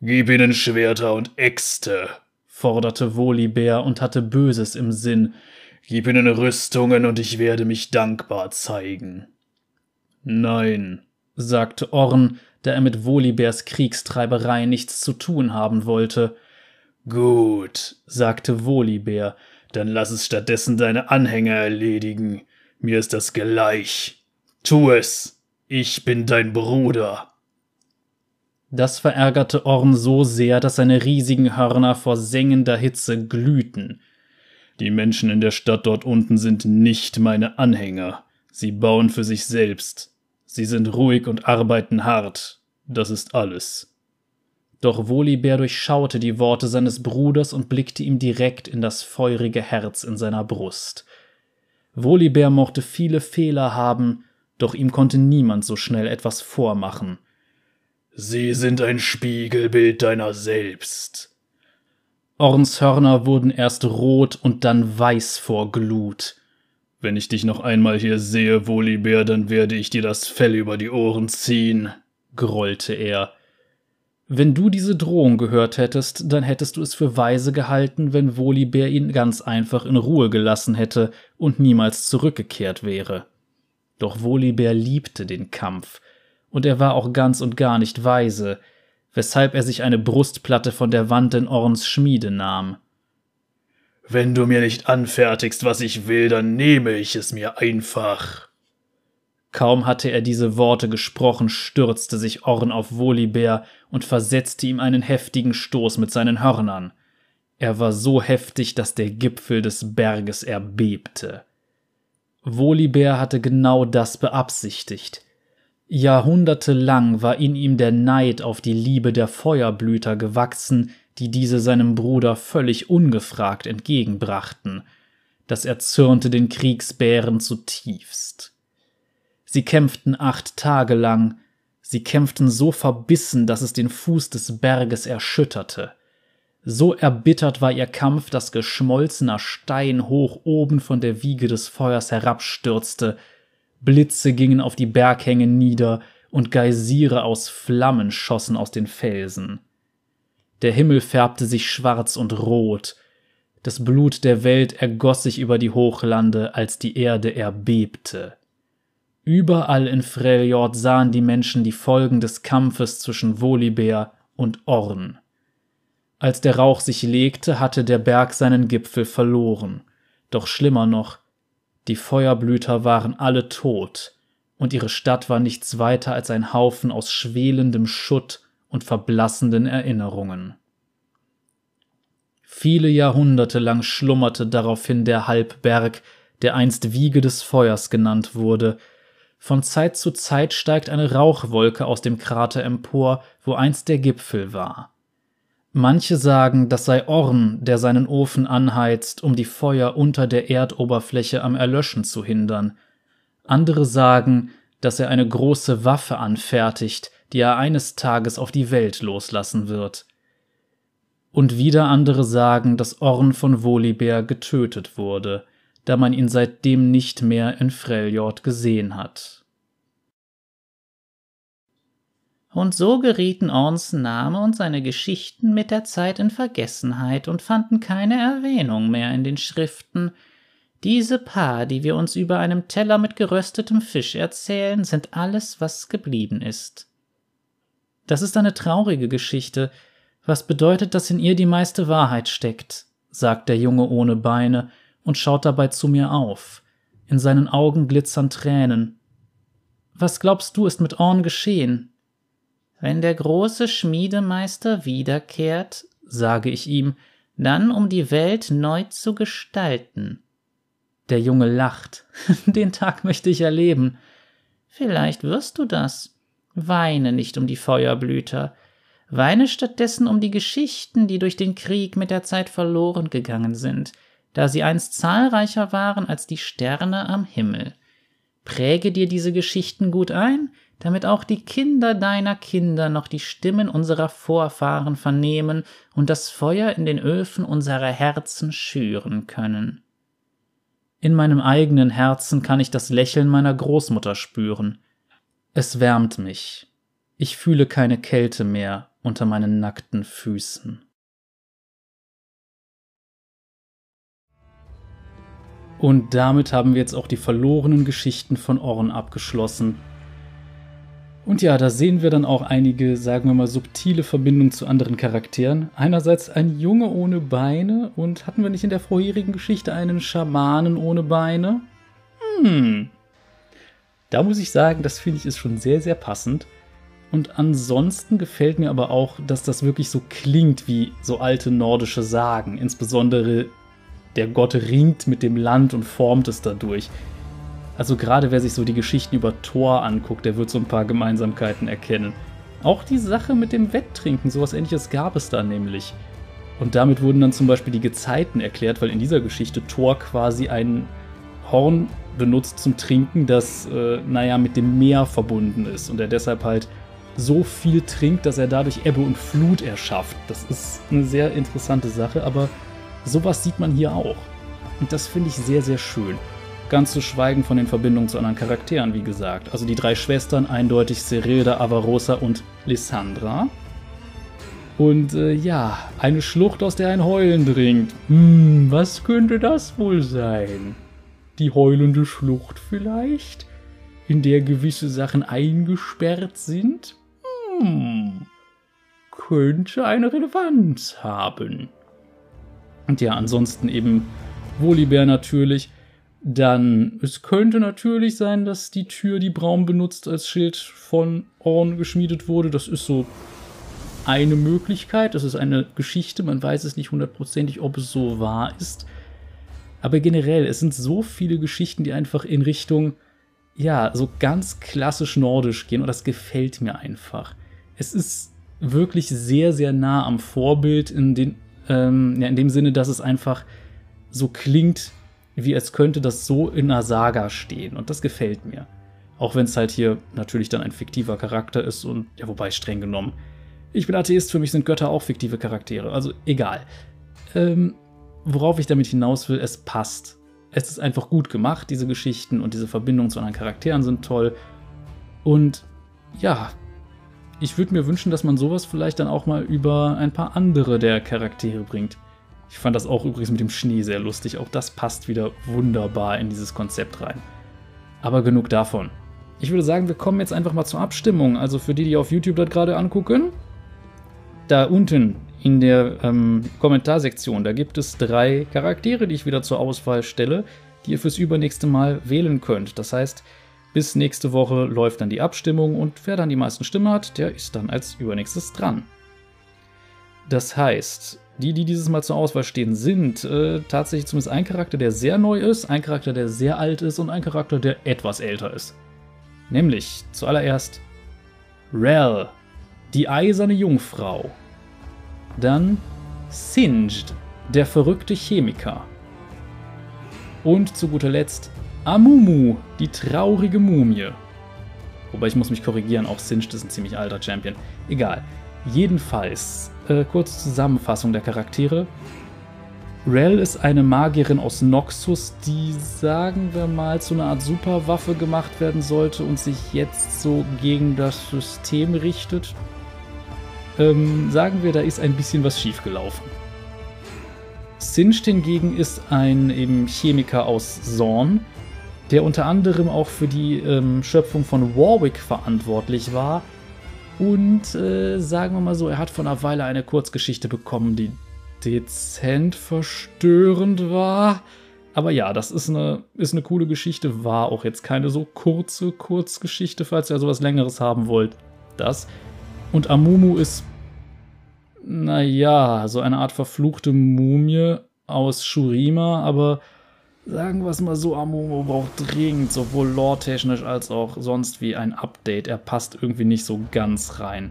Gib ihnen Schwerter und Äxte, forderte Volibear und hatte Böses im Sinn. Gib ihnen Rüstungen und ich werde mich dankbar zeigen. Nein, sagte Orn, da er mit Volibears Kriegstreiberei nichts zu tun haben wollte. Gut, sagte Volibear, dann lass es stattdessen deine Anhänger erledigen. Mir ist das gleich. Tu es. Ich bin dein Bruder. Das verärgerte Orn so sehr, dass seine riesigen Hörner vor sengender Hitze glühten. Die Menschen in der Stadt dort unten sind nicht meine Anhänger. Sie bauen für sich selbst. Sie sind ruhig und arbeiten hart. Das ist alles. Doch Volibear durchschaute die Worte seines Bruders und blickte ihm direkt in das feurige Herz in seiner Brust. Volibear mochte viele Fehler haben, doch ihm konnte niemand so schnell etwas vormachen. Sie sind ein Spiegelbild deiner selbst. Orns Hörner wurden erst rot und dann weiß vor Glut. Wenn ich dich noch einmal hier sehe, Volibear, dann werde ich dir das Fell über die Ohren ziehen, grollte er. Wenn du diese Drohung gehört hättest, dann hättest du es für weise gehalten, wenn Volibear ihn ganz einfach in Ruhe gelassen hätte und niemals zurückgekehrt wäre. Doch Volibear liebte den Kampf, und er war auch ganz und gar nicht weise, weshalb er sich eine Brustplatte von der Wand in Orns Schmiede nahm. Wenn du mir nicht anfertigst, was ich will, dann nehme ich es mir einfach. Kaum hatte er diese Worte gesprochen, stürzte sich Orn auf Volibear und versetzte ihm einen heftigen Stoß mit seinen Hörnern. Er war so heftig, dass der Gipfel des Berges erbebte. Volibear hatte genau das beabsichtigt. Jahrhundertelang war in ihm der Neid auf die Liebe der Feuerblüter gewachsen, die diese seinem Bruder völlig ungefragt entgegenbrachten. Das erzürnte den Kriegsbären zutiefst. Sie kämpften acht Tage lang, sie kämpften so verbissen, dass es den Fuß des Berges erschütterte. So erbittert war ihr Kampf, dass geschmolzener Stein hoch oben von der Wiege des Feuers herabstürzte, Blitze gingen auf die Berghänge nieder und Geysire aus Flammen schossen aus den Felsen. Der Himmel färbte sich schwarz und rot, das Blut der Welt ergoss sich über die Hochlande, als die Erde erbebte. Überall in Freljord sahen die Menschen die Folgen des Kampfes zwischen Volibear und Orn. Als der Rauch sich legte, hatte der Berg seinen Gipfel verloren. Doch schlimmer noch, die Feuerblüter waren alle tot, und ihre Stadt war nichts weiter als ein Haufen aus schwelendem Schutt und verblassenden Erinnerungen. Viele Jahrhunderte lang schlummerte daraufhin der Halbberg, der einst Wiege des Feuers genannt wurde, von Zeit zu Zeit steigt eine Rauchwolke aus dem Krater empor, wo einst der Gipfel war. Manche sagen, das sei Orn, der seinen Ofen anheizt, um die Feuer unter der Erdoberfläche am Erlöschen zu hindern. Andere sagen, dass er eine große Waffe anfertigt, die er eines Tages auf die Welt loslassen wird. Und wieder andere sagen, dass Orn von Volibear getötet wurde da man ihn seitdem nicht mehr in Freljord gesehen hat. Und so gerieten Orns Name und seine Geschichten mit der Zeit in Vergessenheit und fanden keine Erwähnung mehr in den Schriften. Diese paar, die wir uns über einem Teller mit geröstetem Fisch erzählen, sind alles, was geblieben ist. Das ist eine traurige Geschichte, was bedeutet, dass in ihr die meiste Wahrheit steckt, sagt der Junge ohne Beine und schaut dabei zu mir auf. In seinen Augen glitzern Tränen. Was glaubst du, ist mit Orn geschehen? Wenn der große Schmiedemeister wiederkehrt, sage ich ihm, dann um die Welt neu zu gestalten. Der Junge lacht. Den Tag möchte ich erleben. Vielleicht wirst du das. Weine nicht um die Feuerblüter. Weine stattdessen um die Geschichten, die durch den Krieg mit der Zeit verloren gegangen sind, da sie einst zahlreicher waren als die Sterne am Himmel. Präge dir diese Geschichten gut ein, damit auch die Kinder deiner Kinder noch die Stimmen unserer Vorfahren vernehmen und das Feuer in den Öfen unserer Herzen schüren können. In meinem eigenen Herzen kann ich das Lächeln meiner Großmutter spüren. Es wärmt mich. Ich fühle keine Kälte mehr unter meinen nackten Füßen. Und damit haben wir jetzt auch die verlorenen Geschichten von Orn abgeschlossen. Und ja, da sehen wir dann auch einige, sagen wir mal, subtile Verbindungen zu anderen Charakteren. Einerseits ein Junge ohne Beine und hatten wir nicht in der vorherigen Geschichte einen Schamanen ohne Beine? Hm. Da muss ich sagen, das finde ich ist schon sehr, sehr passend. Und ansonsten gefällt mir aber auch, dass das wirklich so klingt wie so alte nordische Sagen. Insbesondere der Gott ringt mit dem Land und formt es dadurch. Also gerade wer sich so die Geschichten über Thor anguckt, der wird so ein paar Gemeinsamkeiten erkennen. Auch die Sache mit dem Wetttrinken, sowas ähnliches gab es da nämlich. Und damit wurden dann zum Beispiel die Gezeiten erklärt, weil in dieser Geschichte Thor quasi ein Horn benutzt zum Trinken, das, äh, naja, mit dem Meer verbunden ist und er deshalb halt so viel trinkt, dass er dadurch Ebbe und Flut erschafft. Das ist eine sehr interessante Sache, aber Sowas sieht man hier auch. Und das finde ich sehr, sehr schön. Ganz zu schweigen von den Verbindungen zu anderen Charakteren, wie gesagt. Also die drei Schwestern, eindeutig Serilda, Avarosa und Lissandra. Und äh, ja, eine Schlucht, aus der ein Heulen dringt. Hm, was könnte das wohl sein? Die heulende Schlucht vielleicht? In der gewisse Sachen eingesperrt sind? Hm, könnte eine Relevanz haben. Und ja, ansonsten eben Volibear natürlich. Dann, es könnte natürlich sein, dass die Tür, die Braum benutzt, als Schild von Orn geschmiedet wurde. Das ist so eine Möglichkeit. Das ist eine Geschichte. Man weiß es nicht hundertprozentig, ob es so wahr ist. Aber generell, es sind so viele Geschichten, die einfach in Richtung, ja, so ganz klassisch nordisch gehen. Und das gefällt mir einfach. Es ist wirklich sehr, sehr nah am Vorbild in den ähm, ja, in dem Sinne, dass es einfach so klingt, wie als könnte das so in einer Saga stehen. Und das gefällt mir. Auch wenn es halt hier natürlich dann ein fiktiver Charakter ist und, ja, wobei streng genommen. Ich bin Atheist, für mich sind Götter auch fiktive Charaktere. Also egal. Ähm, worauf ich damit hinaus will, es passt. Es ist einfach gut gemacht, diese Geschichten und diese Verbindungen zu anderen Charakteren sind toll. Und ja, ich würde mir wünschen, dass man sowas vielleicht dann auch mal über ein paar andere der Charaktere bringt. Ich fand das auch übrigens mit dem Schnee sehr lustig. Auch das passt wieder wunderbar in dieses Konzept rein. Aber genug davon. Ich würde sagen, wir kommen jetzt einfach mal zur Abstimmung. Also für die, die auf YouTube das gerade angucken, da unten in der ähm, Kommentarsektion, da gibt es drei Charaktere, die ich wieder zur Auswahl stelle, die ihr fürs übernächste Mal wählen könnt. Das heißt, bis nächste Woche läuft dann die Abstimmung und wer dann die meisten Stimmen hat, der ist dann als übernächstes dran. Das heißt, die, die dieses Mal zur Auswahl stehen, sind äh, tatsächlich zumindest ein Charakter, der sehr neu ist, ein Charakter, der sehr alt ist und ein Charakter, der etwas älter ist. Nämlich zuallererst Rel, die eiserne Jungfrau. Dann Singed, der verrückte Chemiker. Und zu guter Letzt Amumu, die traurige Mumie. Wobei ich muss mich korrigieren, auch Singed ist ein ziemlich alter Champion. Egal. Jedenfalls, äh, kurze Zusammenfassung der Charaktere. Rel ist eine Magierin aus Noxus, die, sagen wir mal, zu einer Art Superwaffe gemacht werden sollte und sich jetzt so gegen das System richtet. Ähm, sagen wir, da ist ein bisschen was schiefgelaufen. Singed hingegen ist ein eben Chemiker aus Zorn, der unter anderem auch für die ähm, Schöpfung von Warwick verantwortlich war. Und äh, sagen wir mal so, er hat vor einer Weile eine Kurzgeschichte bekommen, die dezent verstörend war. Aber ja, das ist eine, ist eine coole Geschichte, war auch jetzt keine so kurze Kurzgeschichte, falls ihr sowas Längeres haben wollt. Das. Und Amumu ist, naja, so eine Art verfluchte Mumie aus Shurima, aber Sagen wir es mal so, Amumu braucht dringend sowohl lore-technisch als auch sonst wie ein Update. Er passt irgendwie nicht so ganz rein.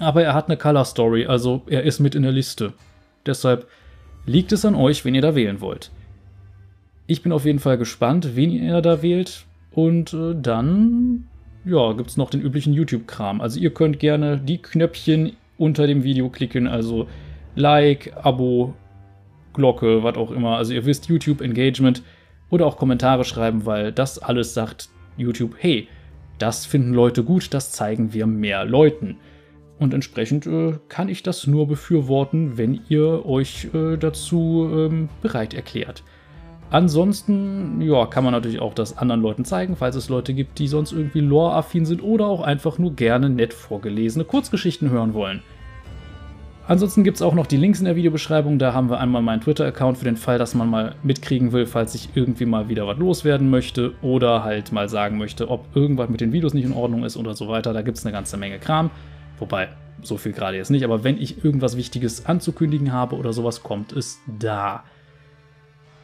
Aber er hat eine Color Story, also er ist mit in der Liste. Deshalb liegt es an euch, wen ihr da wählen wollt. Ich bin auf jeden Fall gespannt, wen ihr da wählt. Und äh, dann, ja, gibt es noch den üblichen YouTube-Kram. Also ihr könnt gerne die Knöpfchen unter dem Video klicken, also Like, Abo, Glocke, was auch immer. Also ihr wisst, YouTube Engagement oder auch Kommentare schreiben, weil das alles sagt YouTube, hey, das finden Leute gut, das zeigen wir mehr Leuten. Und entsprechend äh, kann ich das nur befürworten, wenn ihr euch äh, dazu ähm, bereit erklärt. Ansonsten, ja, kann man natürlich auch das anderen Leuten zeigen, falls es Leute gibt, die sonst irgendwie lore-affin sind oder auch einfach nur gerne nett vorgelesene Kurzgeschichten hören wollen. Ansonsten gibt es auch noch die Links in der Videobeschreibung. Da haben wir einmal meinen Twitter-Account für den Fall, dass man mal mitkriegen will, falls ich irgendwie mal wieder was loswerden möchte oder halt mal sagen möchte, ob irgendwas mit den Videos nicht in Ordnung ist oder so weiter. Da gibt es eine ganze Menge Kram. Wobei, so viel gerade jetzt nicht, aber wenn ich irgendwas Wichtiges anzukündigen habe oder sowas, kommt es da.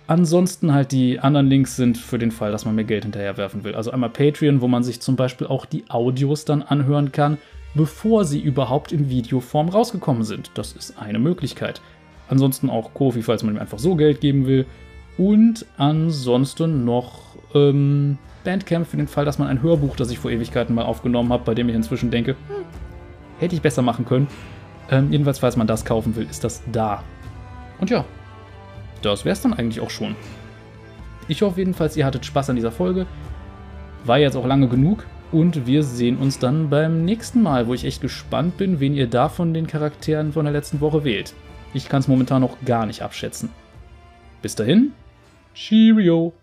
Ansonsten halt die anderen Links sind für den Fall, dass man mir Geld hinterherwerfen will. Also einmal Patreon, wo man sich zum Beispiel auch die Audios dann anhören kann, bevor sie überhaupt in Videoform rausgekommen sind. Das ist eine Möglichkeit. Ansonsten auch Kofi, falls man ihm einfach so Geld geben will. Und ansonsten noch ähm, Bandcamp für den Fall, dass man ein Hörbuch, das ich vor Ewigkeiten mal aufgenommen habe, bei dem ich inzwischen denke, hm, hätte ich besser machen können. Ähm, jedenfalls, falls man das kaufen will, ist das da. Und ja, das wäre es dann eigentlich auch schon. Ich hoffe jedenfalls, ihr hattet Spaß an dieser Folge. War jetzt auch lange genug. Und wir sehen uns dann beim nächsten Mal, wo ich echt gespannt bin, wen ihr da von den Charakteren von der letzten Woche wählt. Ich kann es momentan noch gar nicht abschätzen. Bis dahin, Cheerio!